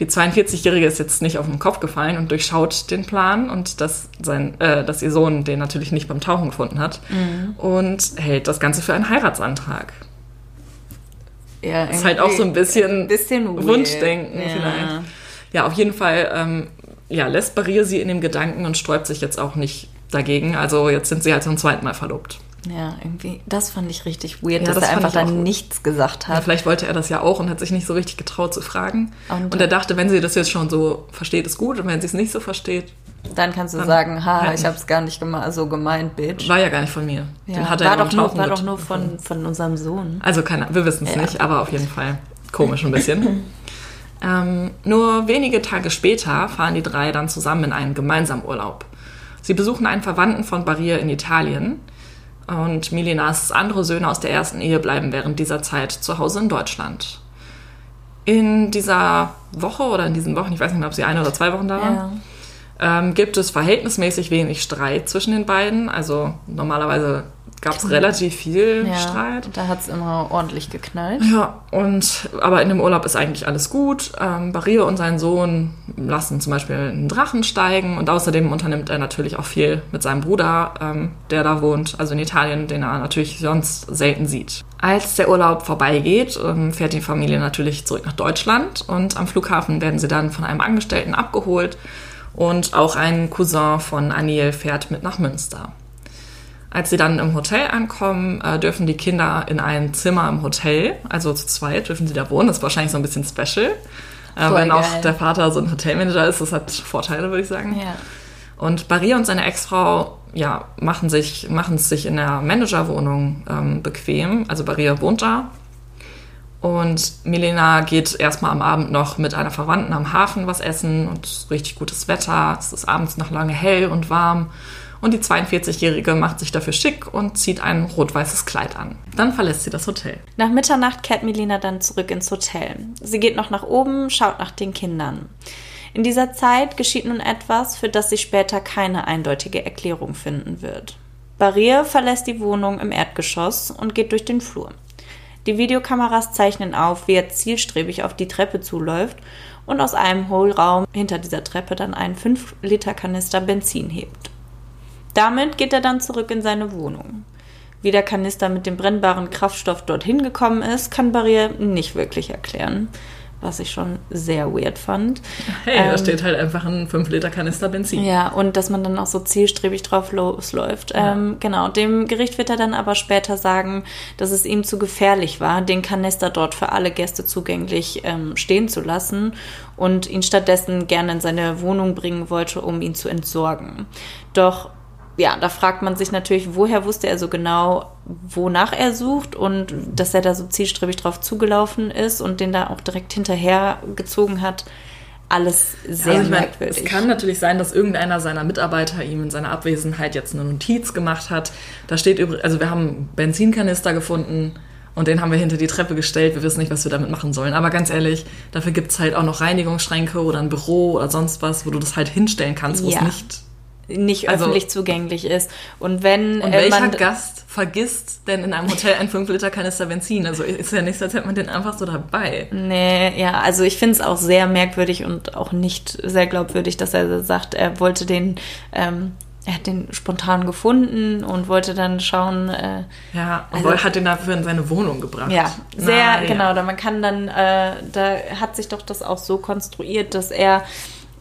Die 42-Jährige ist jetzt nicht auf den Kopf gefallen und durchschaut den Plan und dass, sein, äh, dass ihr Sohn den natürlich nicht beim Tauchen gefunden hat mhm. und hält das Ganze für einen Heiratsantrag. Ja, ist halt auch so ein bisschen, ein bisschen Wunschdenken ja. vielleicht. Ja, auf jeden Fall ähm, ja, lässt Barrier sie in dem Gedanken und sträubt sich jetzt auch nicht dagegen. Also jetzt sind sie halt zum zweiten Mal verlobt. Ja, irgendwie, das fand ich richtig weird, Ja, dass das er einfach dann nichts gesagt Ja, hat. vielleicht wollte er das ja auch und hat sich nicht so richtig getraut zu fragen. Und- Und, er dachte, wenn sie das jetzt schon so versteht, ist gut. Und wenn sie es nicht so versteht, Dann kannst du Dann sagen, ha, halt ich nicht. hab's gar nicht so gemeint, Bitch. war ja gar nicht von mir. Ja, Den hat er war, ja doch nur, war doch nur von, von unserem Sohn. Also keine, wir wissen es Ja. nicht, aber auf jeden Fall komisch ein bisschen. ähm, nur wenige Tage später fahren die drei dann zusammen in einen gemeinsamen Urlaub. Sie besuchen einen Verwandten von Barrier in Italien und Milinas andere Söhne aus der ersten Ehe bleiben während dieser Zeit zu Hause in Deutschland. In dieser Woche oder in diesen Wochen, ich weiß nicht mehr, ob sie eine oder zwei Wochen da waren, Ja. ähm, gibt es verhältnismäßig wenig Streit zwischen den beiden. Also normalerweise gab es relativ viel ja. Streit. Da hat's immer ordentlich geknallt. Ja, und aber in dem Urlaub ist eigentlich alles gut. Ähm, Barrier und sein Sohn lassen zum Beispiel einen Drachen steigen und außerdem unternimmt er natürlich auch viel mit seinem Bruder, ähm, der da wohnt, also in Italien, den er natürlich sonst selten sieht. Als der Urlaub vorbeigeht, ähm, fährt die Familie natürlich zurück nach Deutschland und am Flughafen werden sie dann von einem Angestellten abgeholt und auch ein Cousin von Anil fährt mit nach Münster. Als sie dann im Hotel ankommen, äh, dürfen die Kinder in ein Zimmer im Hotel, also zu zweit dürfen sie da wohnen. Das ist wahrscheinlich so ein bisschen special. Äh, wenn auch geil. der Vater so ein Hotelmanager ist, das hat Vorteile, würde ich sagen. Ja. Und Barrier und seine Ex-Frau ja, machen, sich, machen es sich in der Managerwohnung ähm, bequem. Also Barrier wohnt da. Und Milena geht erstmal am Abend noch mit einer Verwandten am Hafen was essen und richtig gutes Wetter. Es ist abends noch lange hell und warm. Und die 42-Jährige macht sich dafür schick und zieht ein rot-weißes Kleid an. Dann verlässt sie das Hotel. Nach Mitternacht kehrt Melina dann zurück ins Hotel. Sie geht noch nach oben, schaut nach den Kindern. In dieser Zeit geschieht nun etwas, für das sie später keine eindeutige Erklärung finden wird. Barrier verlässt die Wohnung im Erdgeschoss und geht durch den Flur. Die Videokameras zeichnen auf, wie er zielstrebig auf die Treppe zuläuft und aus einem Hohlraum hinter dieser Treppe dann einen 5-Liter-Kanister Benzin hebt. Damit geht er dann zurück in seine Wohnung. Wie der Kanister mit dem brennbaren Kraftstoff dorthin gekommen ist, kann Barrier nicht wirklich erklären, was ich schon sehr weird fand. Hey, da Ähm, steht halt einfach ein 5-Liter-Kanister Benzin. Ja, und dass man dann auch so zielstrebig drauf losläuft. Ähm, genau, dem Gericht wird er dann aber später sagen, dass es ihm zu gefährlich war, den Kanister dort für alle Gäste zugänglich ähm, stehen zu lassen und ihn stattdessen gerne in seine Wohnung bringen wollte, um ihn zu entsorgen. Doch ja, da fragt man sich natürlich, woher wusste er so genau, wonach er sucht und dass er da so zielstrebig drauf zugelaufen ist und den da auch direkt hinterher gezogen hat. Alles sehr also ich meine, merkwürdig. es kann natürlich sein, dass irgendeiner seiner Mitarbeiter ihm in seiner Abwesenheit jetzt eine Notiz gemacht hat. Da steht übrigens, also wir haben einen Benzinkanister gefunden und den haben wir hinter die Treppe gestellt. Wir wissen nicht, was wir damit machen sollen. Aber ganz ehrlich, dafür gibt es halt auch noch Reinigungsschränke oder ein Büro oder sonst was, wo du das halt hinstellen kannst, wo Ja. es nicht. Nicht Also- öffentlich zugänglich ist. Und wenn Und äh, welcher man Gast vergisst denn in einem Hotel einen 5-Liter-Kanister Benzin? Also ist ja nicht so, als hätte man den einfach so dabei. Nee, ja, also ich finde es auch sehr merkwürdig und auch nicht sehr glaubwürdig, dass er sagt, er wollte den, ähm, er hat den spontan gefunden und wollte dann schauen, äh, Ja, und Also- hat den dafür in seine Wohnung gebracht. ja, sehr, Na, ja. genau, da man kann dann, äh, da hat sich doch das auch so konstruiert, dass er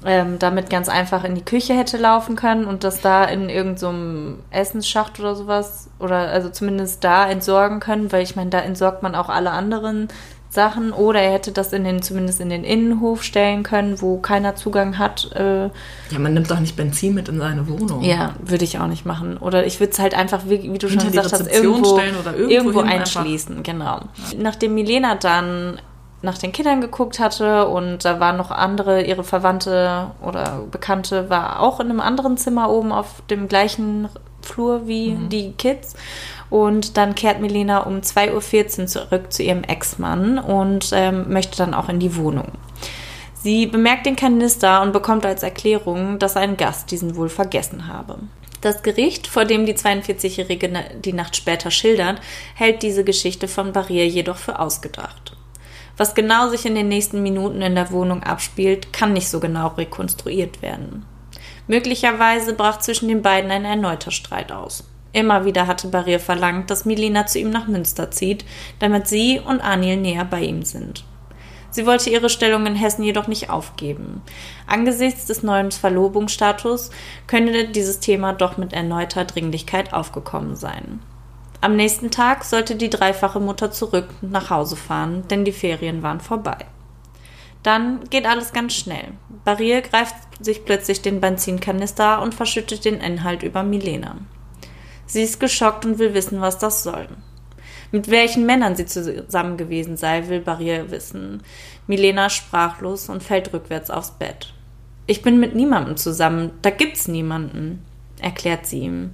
ähm, damit ganz einfach in die Küche hätte laufen können und das da in irgendeinem Essensschacht oder sowas oder also zumindest da entsorgen können, weil ich meine, da entsorgt man auch alle anderen Sachen oder er hätte das in den zumindest in den Innenhof stellen können, wo keiner Zugang hat. Äh, Ja, man nimmt doch nicht Benzin mit in seine Wohnung. ja, würde ich auch nicht machen. Oder ich würde es halt einfach, wie, wie du Hinter schon gesagt hast, irgendwo, stellen oder irgendwo irgendwo hin einfach. einschließen. Genau. Nachdem Milena dann nach den Kindern geguckt hatte und da waren noch andere, ihre Verwandte oder Bekannte, war auch in einem anderen Zimmer oben auf dem Flur wie Mhm. die Kids. Und dann kehrt Milena um 2.14 Uhr zurück zu ihrem Ex-Mann und ähm, möchte dann auch in die Wohnung. Sie bemerkt den Kanister und bekommt als Erklärung, dass ein Gast diesen wohl vergessen habe. Das Gericht, vor dem die 42-Jährige na- die Nacht später schildert, hält diese Geschichte von Barrier jedoch für ausgedacht. Was genau sich in den nächsten Minuten in der Wohnung abspielt, kann nicht so genau rekonstruiert werden. Möglicherweise brach zwischen den beiden ein erneuter Streit aus. Immer wieder hatte Barrier verlangt, dass Milena zu ihm nach Münster zieht, damit sie und Anil näher bei ihm sind. Sie wollte ihre Stellung in Hessen jedoch nicht aufgeben. Angesichts des neuen Verlobungsstatus könnte dieses Thema doch mit erneuter Dringlichkeit aufgekommen sein. Am nächsten Tag sollte die dreifache Mutter zurück nach Hause fahren, denn die Ferien waren vorbei. Dann geht alles ganz schnell. Barrier greift sich plötzlich den Benzinkanister und verschüttet den Inhalt über Milena. Sie ist geschockt und will wissen, was das soll. Mit welchen Männern sie zusammen gewesen sei, will Barrier wissen. Milena sprachlos und fällt rückwärts aufs Bett. Ich bin mit niemandem zusammen, da gibt's niemanden, erklärt sie ihm.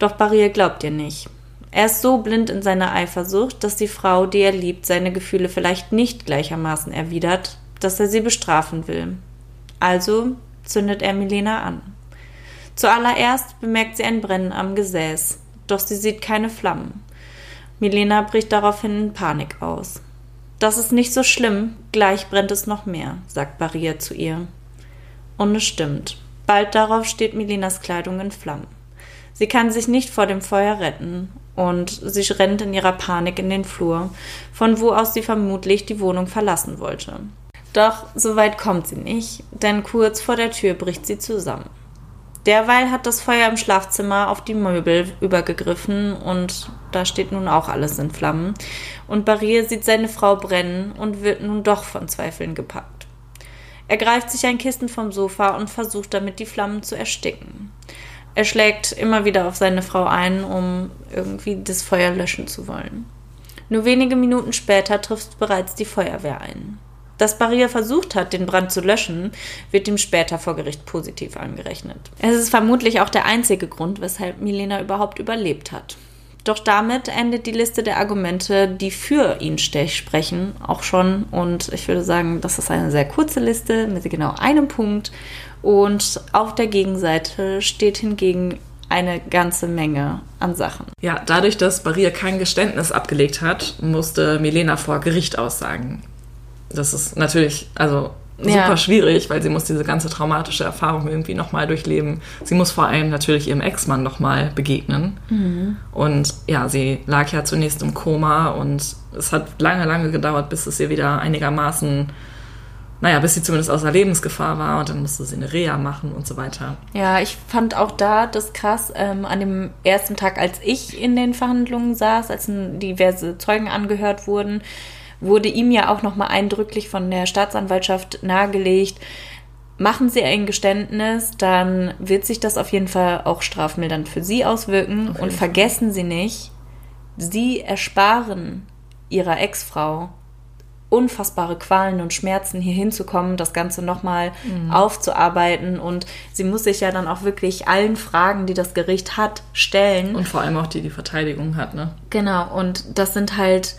Doch Barrier glaubt ihr nicht. Er ist so blind in seiner Eifersucht, dass die Frau, die er liebt, seine Gefühle vielleicht nicht gleichermaßen erwidert, dass er sie bestrafen will. Also zündet er Milena an. Zuallererst bemerkt sie ein Brennen am Gesäß, doch sie sieht keine Flammen. Milena bricht daraufhin in Panik aus. Das ist nicht so schlimm, gleich brennt es noch mehr, sagt Barrier zu ihr. Und es stimmt. Bald darauf steht Milenas Kleidung in Flammen. Sie kann sich nicht vor dem Feuer retten und sie rennt in ihrer Panik in den Flur, von wo aus sie vermutlich die Wohnung verlassen wollte. Doch so weit kommt sie nicht, denn kurz vor der Tür bricht sie zusammen. Derweil hat das Feuer im Schlafzimmer auf die Möbel übergegriffen und da steht nun auch alles in Flammen. Und Barrier sieht seine Frau brennen und wird nun doch von Zweifeln gepackt. Er greift sich ein Kissen vom Sofa und versucht damit die Flammen zu ersticken. Er schlägt immer wieder auf seine Frau ein, um irgendwie das Feuer löschen zu wollen. Nur wenige Minuten später trifft bereits die Feuerwehr ein. Dass Barrier versucht hat, den Brand zu löschen, wird ihm später vor Gericht positiv angerechnet. Es ist vermutlich auch der einzige Grund, weshalb Milena überhaupt überlebt hat. Doch damit endet die Liste der Argumente, die für ihn sprechen, auch schon. Und ich würde sagen, das ist eine sehr kurze Liste mit genau einem Punkt. Und auf der Gegenseite steht hingegen eine ganze Menge an Sachen. Ja, dadurch, dass Barrier kein Geständnis abgelegt hat, musste Milena vor Gericht aussagen. Das ist natürlich, also super ja. schwierig, weil sie muss diese ganze traumatische Erfahrung irgendwie nochmal durchleben. Sie muss vor allem natürlich ihrem Ex-Mann nochmal begegnen. Mhm. Und ja, sie lag ja zunächst im Koma und es hat lange, lange gedauert, bis es ihr wieder einigermaßen naja, bis sie zumindest außer Lebensgefahr war und dann musste sie eine Reha machen und so weiter. Ja, ich fand auch da das krass, ähm, an dem ersten Tag, als ich in den Verhandlungen saß, als diverse Zeugen angehört wurden, wurde ihm ja auch nochmal eindrücklich von der Staatsanwaltschaft nahegelegt, machen Sie ein Geständnis, dann wird sich das auf jeden Fall auch strafmildernd für Sie auswirken okay. und vergessen Sie nicht, Sie ersparen Ihrer Ex-Frau unfassbare Qualen und Schmerzen hier hinzukommen, das Ganze nochmal mhm. aufzuarbeiten und sie muss sich ja dann auch wirklich allen Fragen, die das Gericht hat, stellen. Und vor allem auch die die Verteidigung hat, ne? Genau, und das sind halt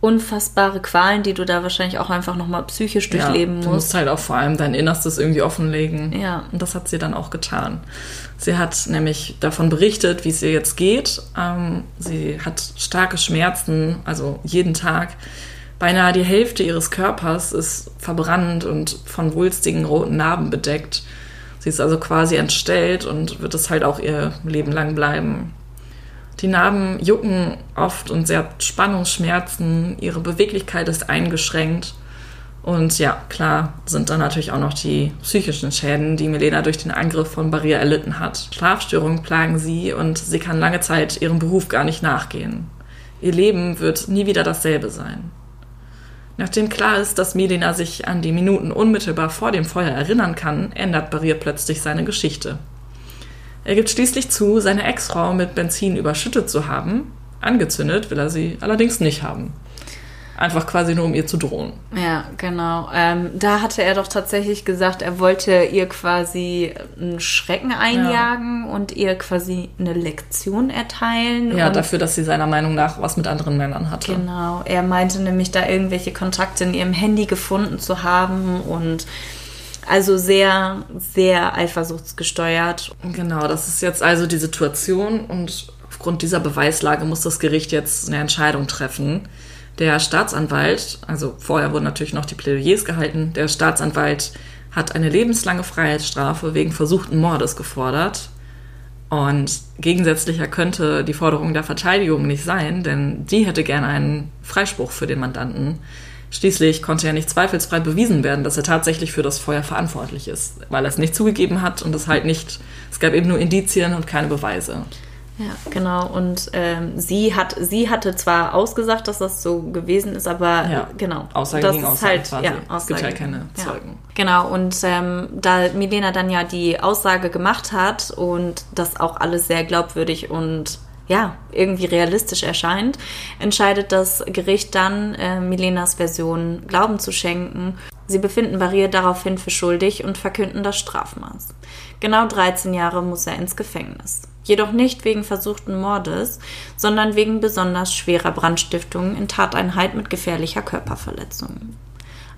unfassbare Qualen, die du da wahrscheinlich auch einfach nochmal psychisch durchleben ja, musst. Du musst halt auch vor allem dein Innerstes irgendwie offenlegen. Ja. Und das hat sie dann auch getan. Sie hat nämlich davon berichtet, wie es ihr jetzt geht. Ähm, sie hat starke Schmerzen, also jeden Tag. Beinahe die Hälfte ihres Körpers ist verbrannt und von wulstigen roten Narben bedeckt. Sie ist also quasi entstellt und wird es halt auch ihr Leben lang bleiben. Die Narben jucken oft und sehr Spannungsschmerzen, ihre Beweglichkeit ist eingeschränkt. Und ja, klar sind dann natürlich auch noch die psychischen Schäden, die Milena durch den Angriff von Barrier erlitten hat. Schlafstörungen plagen sie und sie kann lange Zeit ihrem Beruf gar nicht nachgehen. Ihr Leben wird nie wieder dasselbe sein. Nachdem klar ist, dass Medina sich an die Minuten unmittelbar vor dem Feuer erinnern kann, ändert Barrier plötzlich seine Geschichte. Er gibt schließlich zu, seine Ex-Frau mit Benzin überschüttet zu haben. Angezündet will er sie allerdings nicht haben. Einfach quasi nur, um ihr zu drohen. Ja, genau. Ähm, da hatte er doch tatsächlich gesagt, er wollte ihr quasi einen Schrecken einjagen ja. und ihr quasi eine Lektion erteilen. Ja, dafür, dass sie seiner Meinung nach was mit anderen Männern hatte. Genau. Er meinte nämlich, da irgendwelche Kontakte in ihrem Handy gefunden zu haben und also sehr, sehr eifersuchtsgesteuert. Genau, das ist jetzt also die Situation und aufgrund dieser Beweislage muss das Gericht jetzt eine Entscheidung treffen. Der Staatsanwalt, also vorher wurden natürlich noch die Plädoyers gehalten, der Staatsanwalt hat eine lebenslange Freiheitsstrafe wegen versuchten Mordes gefordert. Und gegensätzlicher könnte die Forderung der Verteidigung nicht sein, denn die hätte gerne einen Freispruch für den Mandanten. Schließlich konnte ja nicht zweifelsfrei bewiesen werden, dass er tatsächlich für das Feuer verantwortlich ist, weil er es nicht zugegeben hat und es halt nicht, es gab eben nur Indizien und keine Beweise. Ja, genau. Und ähm, sie hat, sie hatte zwar ausgesagt, dass das so gewesen ist, aber Ja. genau. Aussage das gegen ist Aussage halt, quasi. ja, Es gibt Aussage halt keine Zeugen. Genau. Und ähm, da Milena dann ja die Aussage gemacht hat und das auch alles sehr glaubwürdig und ja, irgendwie realistisch erscheint, entscheidet das Gericht dann, äh, Milenas Version Glauben zu schenken. Sie befinden Barrier daraufhin für schuldig und verkünden das Strafmaß. Genau 13 Jahre muss er ins Gefängnis. Jedoch nicht wegen versuchten Mordes, sondern wegen besonders schwerer Brandstiftung in Tateinheit mit gefährlicher Körperverletzung.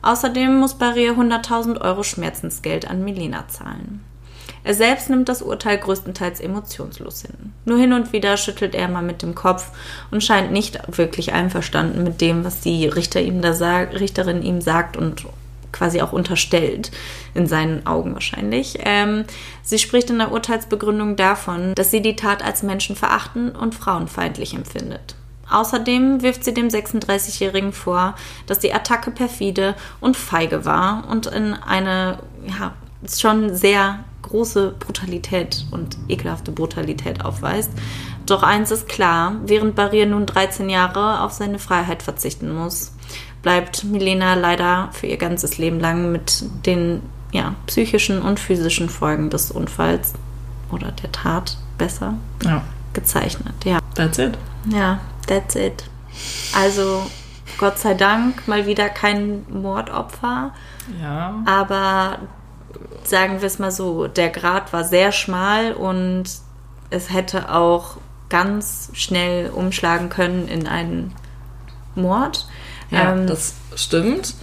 Außerdem muss Barrier 100.000 Euro Schmerzensgeld an Milena zahlen. Er selbst nimmt das Urteil größtenteils emotionslos hin. Nur hin und wieder schüttelt er mal mit dem Kopf und scheint nicht wirklich einverstanden mit dem, was die Richter ihm da sagt, Richterin ihm sagt und quasi auch unterstellt, in seinen Augen wahrscheinlich. Ähm, sie spricht in der Urteilsbegründung davon, dass sie die Tat als menschenverachtend und frauenfeindlich empfindet. Außerdem wirft sie dem 36-Jährigen vor, dass die Attacke perfide und feige war und in eine ja, schon sehr große Brutalität und ekelhafte Brutalität aufweist. Doch eins ist klar, während Barrier nun 13 Jahre auf seine Freiheit verzichten muss, bleibt Milena leider für ihr ganzes Leben lang mit den ja, psychischen und physischen Folgen des Unfalls oder der Tat besser Ja, gezeichnet. Ja. that's it. Ja, that's it. Also Gott sei Dank mal wieder kein Mordopfer, Ja. aber sagen wir es mal so, der Grat war sehr schmal und es hätte auch ganz schnell umschlagen können in einen Mord. Ja, Ähm, das stimmt.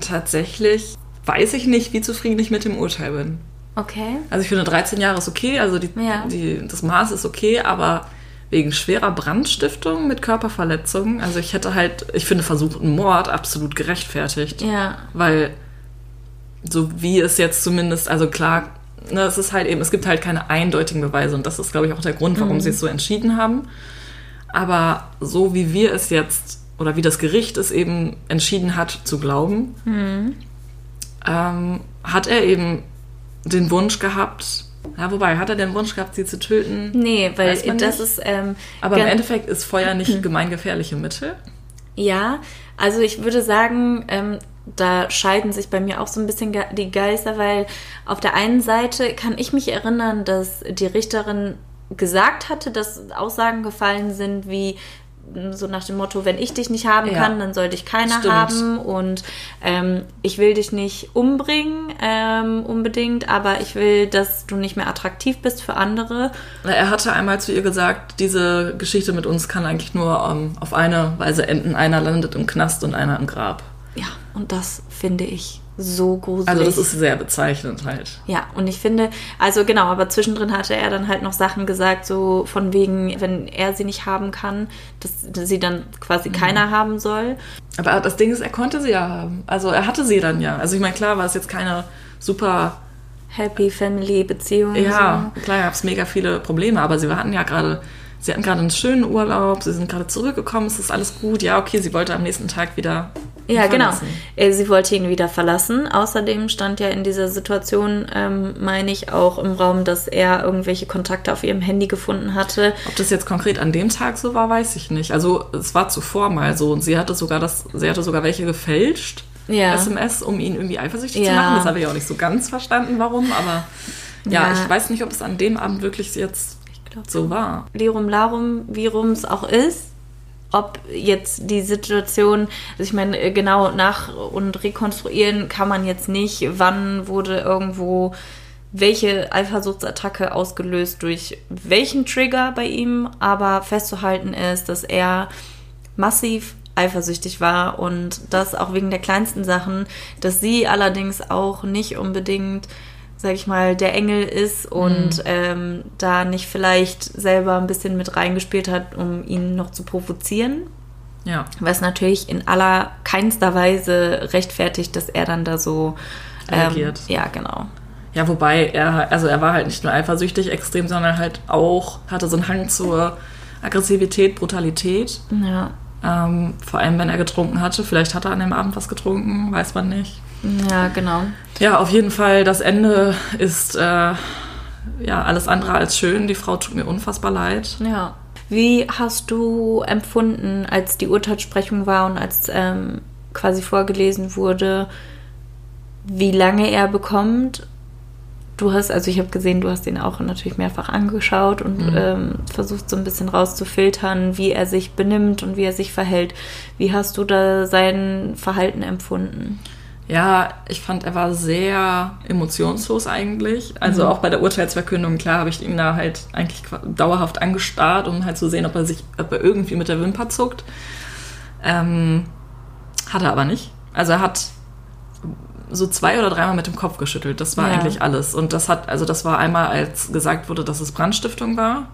Tatsächlich weiß ich nicht, wie zufrieden ich mit dem Urteil bin. okay. Also ich finde 13 Jahre ist okay, also die, Ja. die, das Maß ist okay, aber wegen schwerer Brandstiftung mit Körperverletzung, also ich hätte halt, ich finde versuchten Mord absolut gerechtfertigt. Ja, Weil so wie es jetzt zumindest, also klar, ne, es ist halt eben, es gibt halt keine eindeutigen Beweise und das ist, glaube ich, auch der Grund, warum sie es so entschieden haben. Aber so wie wir es jetzt oder wie das Gericht es eben entschieden hat zu glauben, ähm, hat er eben den Wunsch gehabt, ja, wobei, hat er den Wunsch gehabt, sie zu töten? nee, weil das ist. Ähm, Aber im Endeffekt ist Feuer nicht gemeingefährliche Mittel. Ja, also ich würde sagen, ähm, da scheiden sich bei mir auch so ein bisschen ge- die Geister, weil auf der einen Seite kann ich mich erinnern, dass die Richterin gesagt hatte, dass Aussagen gefallen sind wie so nach dem Motto, wenn ich dich nicht haben Ja. kann, dann soll dich keiner Stimmt. haben und ähm, ich will dich nicht umbringen ähm, unbedingt, aber ich will, dass du nicht mehr attraktiv bist für andere. Er hatte einmal zu ihr gesagt, diese Geschichte mit uns kann eigentlich nur ähm, auf eine Weise enden. Einer landet im Knast und einer im Grab. Ja, und das finde ich so gruselig. Also das ist sehr bezeichnend halt. Ja, und ich finde, also genau, aber zwischendrin hatte er dann halt noch Sachen gesagt, so von wegen, wenn er sie nicht haben kann, dass, dass sie dann quasi keiner haben soll. Aber das Ding ist, er konnte sie ja haben. Also er hatte sie dann ja. Also ich meine, klar war es jetzt keine super, Happy Family Beziehung. ja, klar gab es mega viele Probleme, aber sie hatten ja gerade, sie hatten gerade einen schönen Urlaub, sie sind gerade zurückgekommen, es ist alles gut. Ja, okay, sie wollte am nächsten Tag wieder. Ja, genau. verlassen. Äh, Sie wollte ihn wieder verlassen. Außerdem stand ja in dieser Situation, ähm, meine ich, auch im Raum, dass er irgendwelche Kontakte auf ihrem Handy gefunden hatte. Ob das jetzt konkret an dem Tag so war, weiß ich nicht. Also es war zuvor mal so und sie hatte sogar das, sie hatte sogar welche gefälscht. Ja. SMS, um ihn irgendwie eifersüchtig zu Ja. machen. Das habe ich auch nicht so ganz verstanden, warum, aber ja, Ja. ich weiß nicht, ob es an dem Abend wirklich jetzt glaub so war. Lirum Larum, wie rum es auch ist, ob jetzt die Situation, also ich meine, äh, genau nach und rekonstruieren kann man jetzt nicht, wann wurde irgendwo welche Eifersuchtsattacke ausgelöst durch welchen Trigger bei ihm, aber festzuhalten ist, dass er massiv eifersüchtig war und das auch wegen der kleinsten Sachen, dass sie allerdings auch nicht unbedingt, sag ich mal, der Engel ist und ähm, da nicht vielleicht selber ein bisschen mit reingespielt hat, um ihn noch zu provozieren. Ja. Was natürlich in aller keinster Weise rechtfertigt, dass er dann da so ähm, Reagiert. ja, genau. Ja, wobei er, also er war halt nicht nur eifersüchtig extrem, sondern halt auch hatte so einen Hang zur Aggressivität, Brutalität. Ja. Ähm, vor allem, wenn er getrunken hatte. Vielleicht hat er an dem Abend was getrunken, weiß man nicht. Ja, genau. Ja, auf jeden Fall, das Ende ist äh, ja alles andere als schön. Die Frau tut mir unfassbar leid. Ja. Wie hast du empfunden, als die Urteilssprechung war und als ähm, quasi vorgelesen wurde, wie lange er bekommt? Du hast, also ich habe gesehen, du hast ihn auch natürlich mehrfach angeschaut und Mhm. ähm, versucht so ein bisschen rauszufiltern, wie er sich benimmt und wie er sich verhält. Wie hast du da sein Verhalten empfunden? Ja, ich fand, er war sehr emotionslos eigentlich. Also auch bei der Urteilsverkündung, klar, habe ich ihn da halt eigentlich dauerhaft angestarrt, um halt zu sehen, ob er sich, ob er irgendwie mit der Wimper zuckt. Ähm, hat er aber nicht. Also er hat so zwei oder dreimal mit dem Kopf geschüttelt. Das war Ja. eigentlich alles. Und das hat, also das war einmal, als gesagt wurde, dass es Brandstiftung war.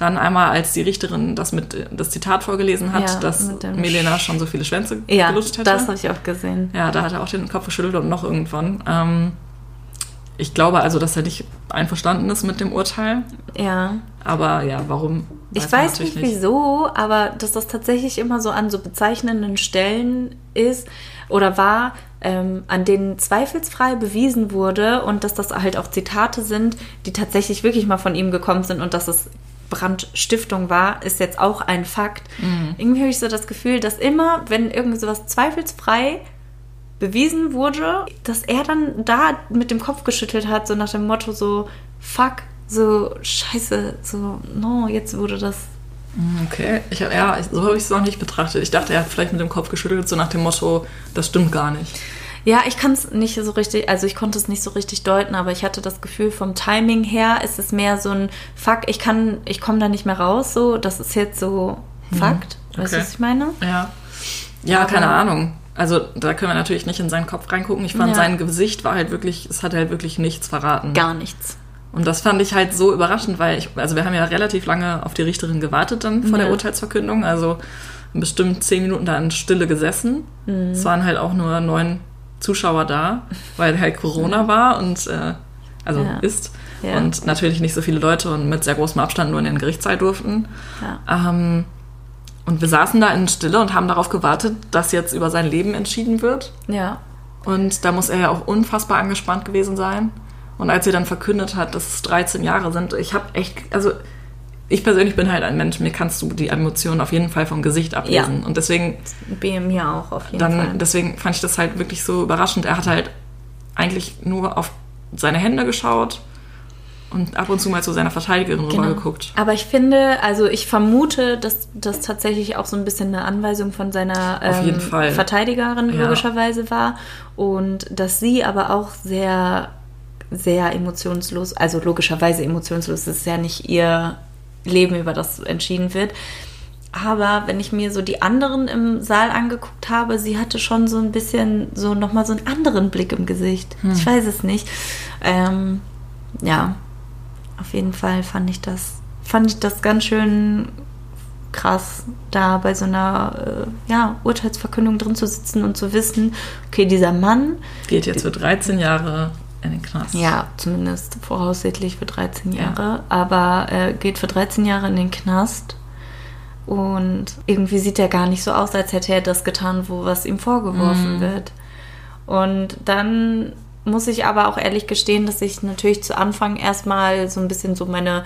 Dann einmal, als die Richterin das mit das Zitat vorgelesen hat, Ja, dass Melena schon so viele Schwänze Ja, gelutscht hätte. das habe ich auch gesehen. Ja, da hat er auch den Kopf geschüttelt und noch irgendwann. Ähm, ich glaube also, dass er nicht einverstanden ist mit dem Urteil. Ja. Aber ja, warum? Ich man weiß nicht wieso, aber dass das tatsächlich immer so an so bezeichnenden Stellen ist oder war, ähm, an denen zweifelsfrei bewiesen wurde und dass das halt auch Zitate sind, die tatsächlich wirklich mal von ihm gekommen sind und dass es Brandstiftung war, ist jetzt auch ein Fakt. Irgendwie habe ich so das Gefühl, dass immer, wenn irgend sowas zweifelsfrei bewiesen wurde, dass er dann da mit dem Kopf geschüttelt hat, so nach dem Motto so, fuck, so scheiße, so, no, jetzt wurde das. Okay, ich, hab- ja, so habe ich es noch nicht betrachtet. Ich dachte, er hat vielleicht mit dem Kopf geschüttelt, so nach dem Motto, das stimmt gar nicht. Ja, ich kann es nicht so richtig, also ich konnte es nicht so richtig deuten, aber ich hatte das Gefühl, vom Timing her ist es mehr so ein Fuck, ich kann, ich komme da nicht mehr raus, so, das ist jetzt so Fakt. Weißt du, okay. was ich meine? Ja. Ja, Aber- keine Ahnung. Also da können wir natürlich nicht in seinen Kopf reingucken. Ich fand, Ja. sein Gesicht war halt wirklich, es hat halt wirklich nichts verraten. Gar nichts. Und das fand ich halt so überraschend, weil ich, also wir haben ja relativ lange auf die Richterin gewartet dann vor Ja. der Urteilsverkündung. Also bestimmt zehn Minuten da in Stille gesessen. Mhm. Es waren halt auch nur neun Zuschauer da, weil halt Corona war und äh, also Ja. ist. Ja. Und natürlich nicht so viele Leute und mit sehr großem Abstand nur in den Gerichtssaal durften. Ja. Ähm, und wir saßen da in Stille und haben darauf gewartet, dass jetzt über sein Leben entschieden wird. Ja. Und da muss er ja auch unfassbar angespannt gewesen sein. Und als sie dann verkündet hat, dass es 13 Jahre sind, ich habe echt, also ich persönlich bin halt ein Mensch, mir kannst du die Emotionen auf jeden Fall vom Gesicht ablesen. Ja. Und deswegen, BM ja auch auf jeden dann, Fall. deswegen fand ich das halt wirklich so überraschend. Er hat halt eigentlich nur auf seine Hände geschaut und ab und zu mal zu seiner Verteidigerin Genau. rübergeguckt. Aber ich finde, also ich vermute, dass das tatsächlich auch so ein bisschen eine Anweisung von seiner ähm. Verteidigerin Ja. logischerweise war. Und dass sie aber auch sehr, sehr emotionslos, also logischerweise emotionslos, es ist ja nicht ihr Leben, über das entschieden wird. Aber wenn ich mir so die anderen im Saal angeguckt habe, sie hatte schon so ein bisschen so nochmal so einen anderen Blick im Gesicht. Hm. Ich weiß es nicht. Ähm, ja, auf jeden Fall fand ich das, fand ich das ganz schön krass, da bei so einer äh, ja, Urteilsverkündung drin zu sitzen und zu wissen, okay, dieser Mann, Geht jetzt für 13 Jahre in den Knast. ja, zumindest voraussichtlich für 13 Ja. Jahre, aber äh, geht für 13 Jahre in den Knast. Und irgendwie sieht er gar nicht so aus, als hätte er das getan, wo was ihm vorgeworfen Mhm. wird. Und dann muss ich aber auch ehrlich gestehen, dass ich natürlich zu Anfang erstmal so ein bisschen so meine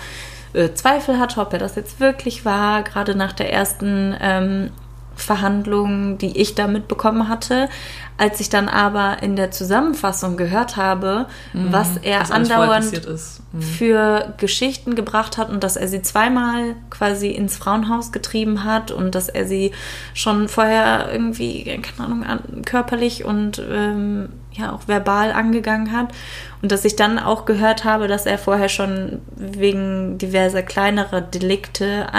äh, Zweifel hatte, ob er das jetzt wirklich war, gerade nach der ersten ähm, Verhandlung, die ich da mitbekommen hatte. Als ich dann aber in der Zusammenfassung gehört habe, was er Mhm. Was alles vorher andauernd. Mhm. für Geschichten gebracht hat und dass er sie zweimal quasi ins Frauenhaus getrieben hat und dass er sie schon vorher irgendwie, keine Ahnung, an, körperlich und ähm, ja auch verbal angegangen hat und dass ich dann auch gehört habe, dass er vorher schon wegen diverser kleinerer Delikte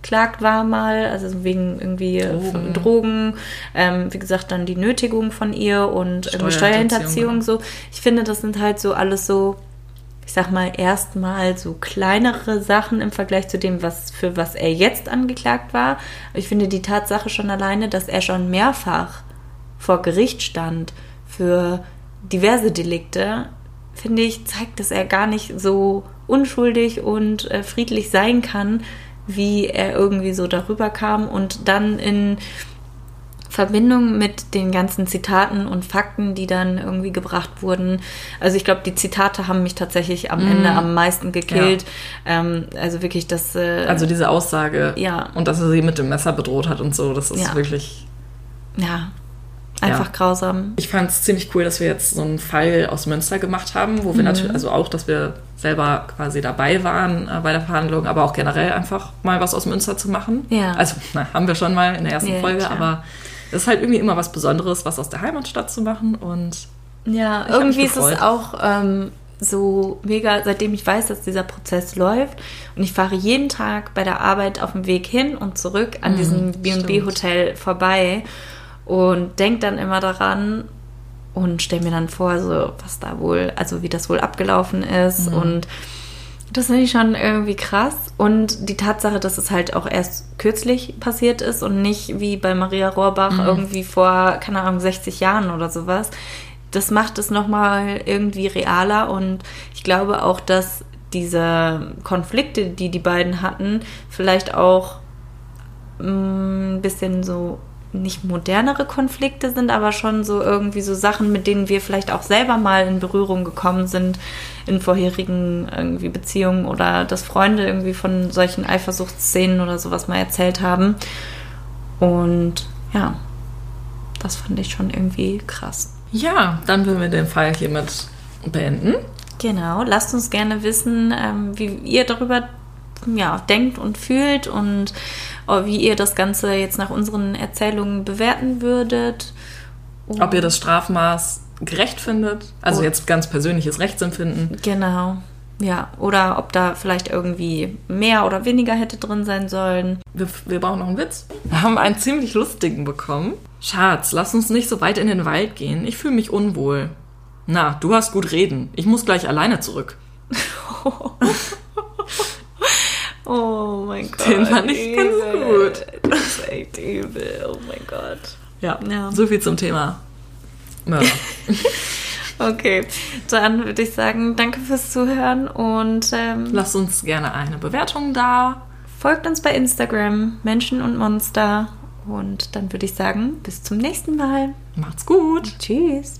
angeklagt war mal, also wegen irgendwie Drogen. Drogen, Drogen ähm, wie gesagt, dann die Nötigung von ihr und irgendwie Steuerhinterziehung, Steuerhinterziehung so. Ich finde, das sind halt so alles so, ich sag mal, erstmal so kleinere Sachen im Vergleich zu dem, was für was er jetzt angeklagt war. Ich finde die Tatsache schon alleine, dass er schon mehrfach vor Gericht stand für diverse Delikte, finde ich, zeigt, dass er gar nicht so unschuldig und äh, friedlich sein kann, wie er irgendwie so darüber kam und dann in Verbindung mit den ganzen Zitaten und Fakten, die dann irgendwie gebracht wurden. Also ich glaube, die Zitate haben mich tatsächlich am Ende am meisten gekillt. Ähm, also wirklich das. Äh, Also diese Aussage Ja. und dass er sie mit dem Messer bedroht hat und so, das ist Ja. wirklich. ja, einfach Ja. grausam. Ich fand es ziemlich cool, dass wir jetzt so einen Fall aus Münster gemacht haben, wo wir natürlich, also auch, dass wir selber quasi dabei waren äh, bei der Verhandlung, aber auch generell einfach mal was aus Münster zu machen. Ja. Also, na, haben wir schon mal in der ersten Ja, Folge, klar. aber es ist halt irgendwie immer was Besonderes, was aus der Heimatstadt zu machen und Ja, irgendwie ist es auch ähm, so mega, seitdem ich weiß, dass dieser Prozess läuft und ich fahre jeden Tag bei der Arbeit auf dem Weg hin und zurück an diesem B&B-Hotel vorbei und denke dann immer daran und stelle mir dann vor, so was da wohl, also wie das wohl abgelaufen ist und das finde ich schon irgendwie krass. Und die Tatsache, dass es halt auch erst kürzlich passiert ist und nicht wie bei Maria Rohrbach irgendwie vor, keine Ahnung, 60 Jahren oder sowas, das macht es nochmal irgendwie realer. Und ich glaube auch, dass diese Konflikte, die die beiden hatten, vielleicht auch mm, ein bisschen so nicht modernere Konflikte sind, aber schon so irgendwie so Sachen, mit denen wir vielleicht auch selber mal in Berührung gekommen sind in vorherigen irgendwie Beziehungen oder dass Freunde irgendwie von solchen Eifersuchtsszenen oder sowas mal erzählt haben. Und ja, das fand ich schon irgendwie krass. ja, dann würden wir den Fall hiermit beenden. Genau, lasst uns gerne wissen, ähm, wie ihr darüber ja, denkt und fühlt und wie ihr das Ganze jetzt nach unseren Erzählungen bewerten würdet. Und- Ob ihr das Strafmaß gerecht findet, also Oh. jetzt ganz persönliches Rechtsempfinden. Genau. Ja, oder ob da vielleicht irgendwie mehr oder weniger hätte drin sein sollen. Wir, wir brauchen noch einen Witz. Wir haben einen ziemlich lustigen bekommen. Schatz, lass uns nicht so weit in den Wald gehen. Ich fühle mich unwohl. Na, du hast gut reden. Ich muss gleich alleine zurück. Oh mein Gott. Den fand ich ganz gut. Das ist echt übel. Oh mein Gott. Ja, Ja. so viel zum Thema Mörder. Okay, dann würde ich sagen, danke fürs Zuhören und ähm, Lasst uns gerne eine Bewertung da. folgt uns bei Instagram, Menschen und Monster. Und dann würde ich sagen, bis zum nächsten Mal. Macht's gut. Tschüss.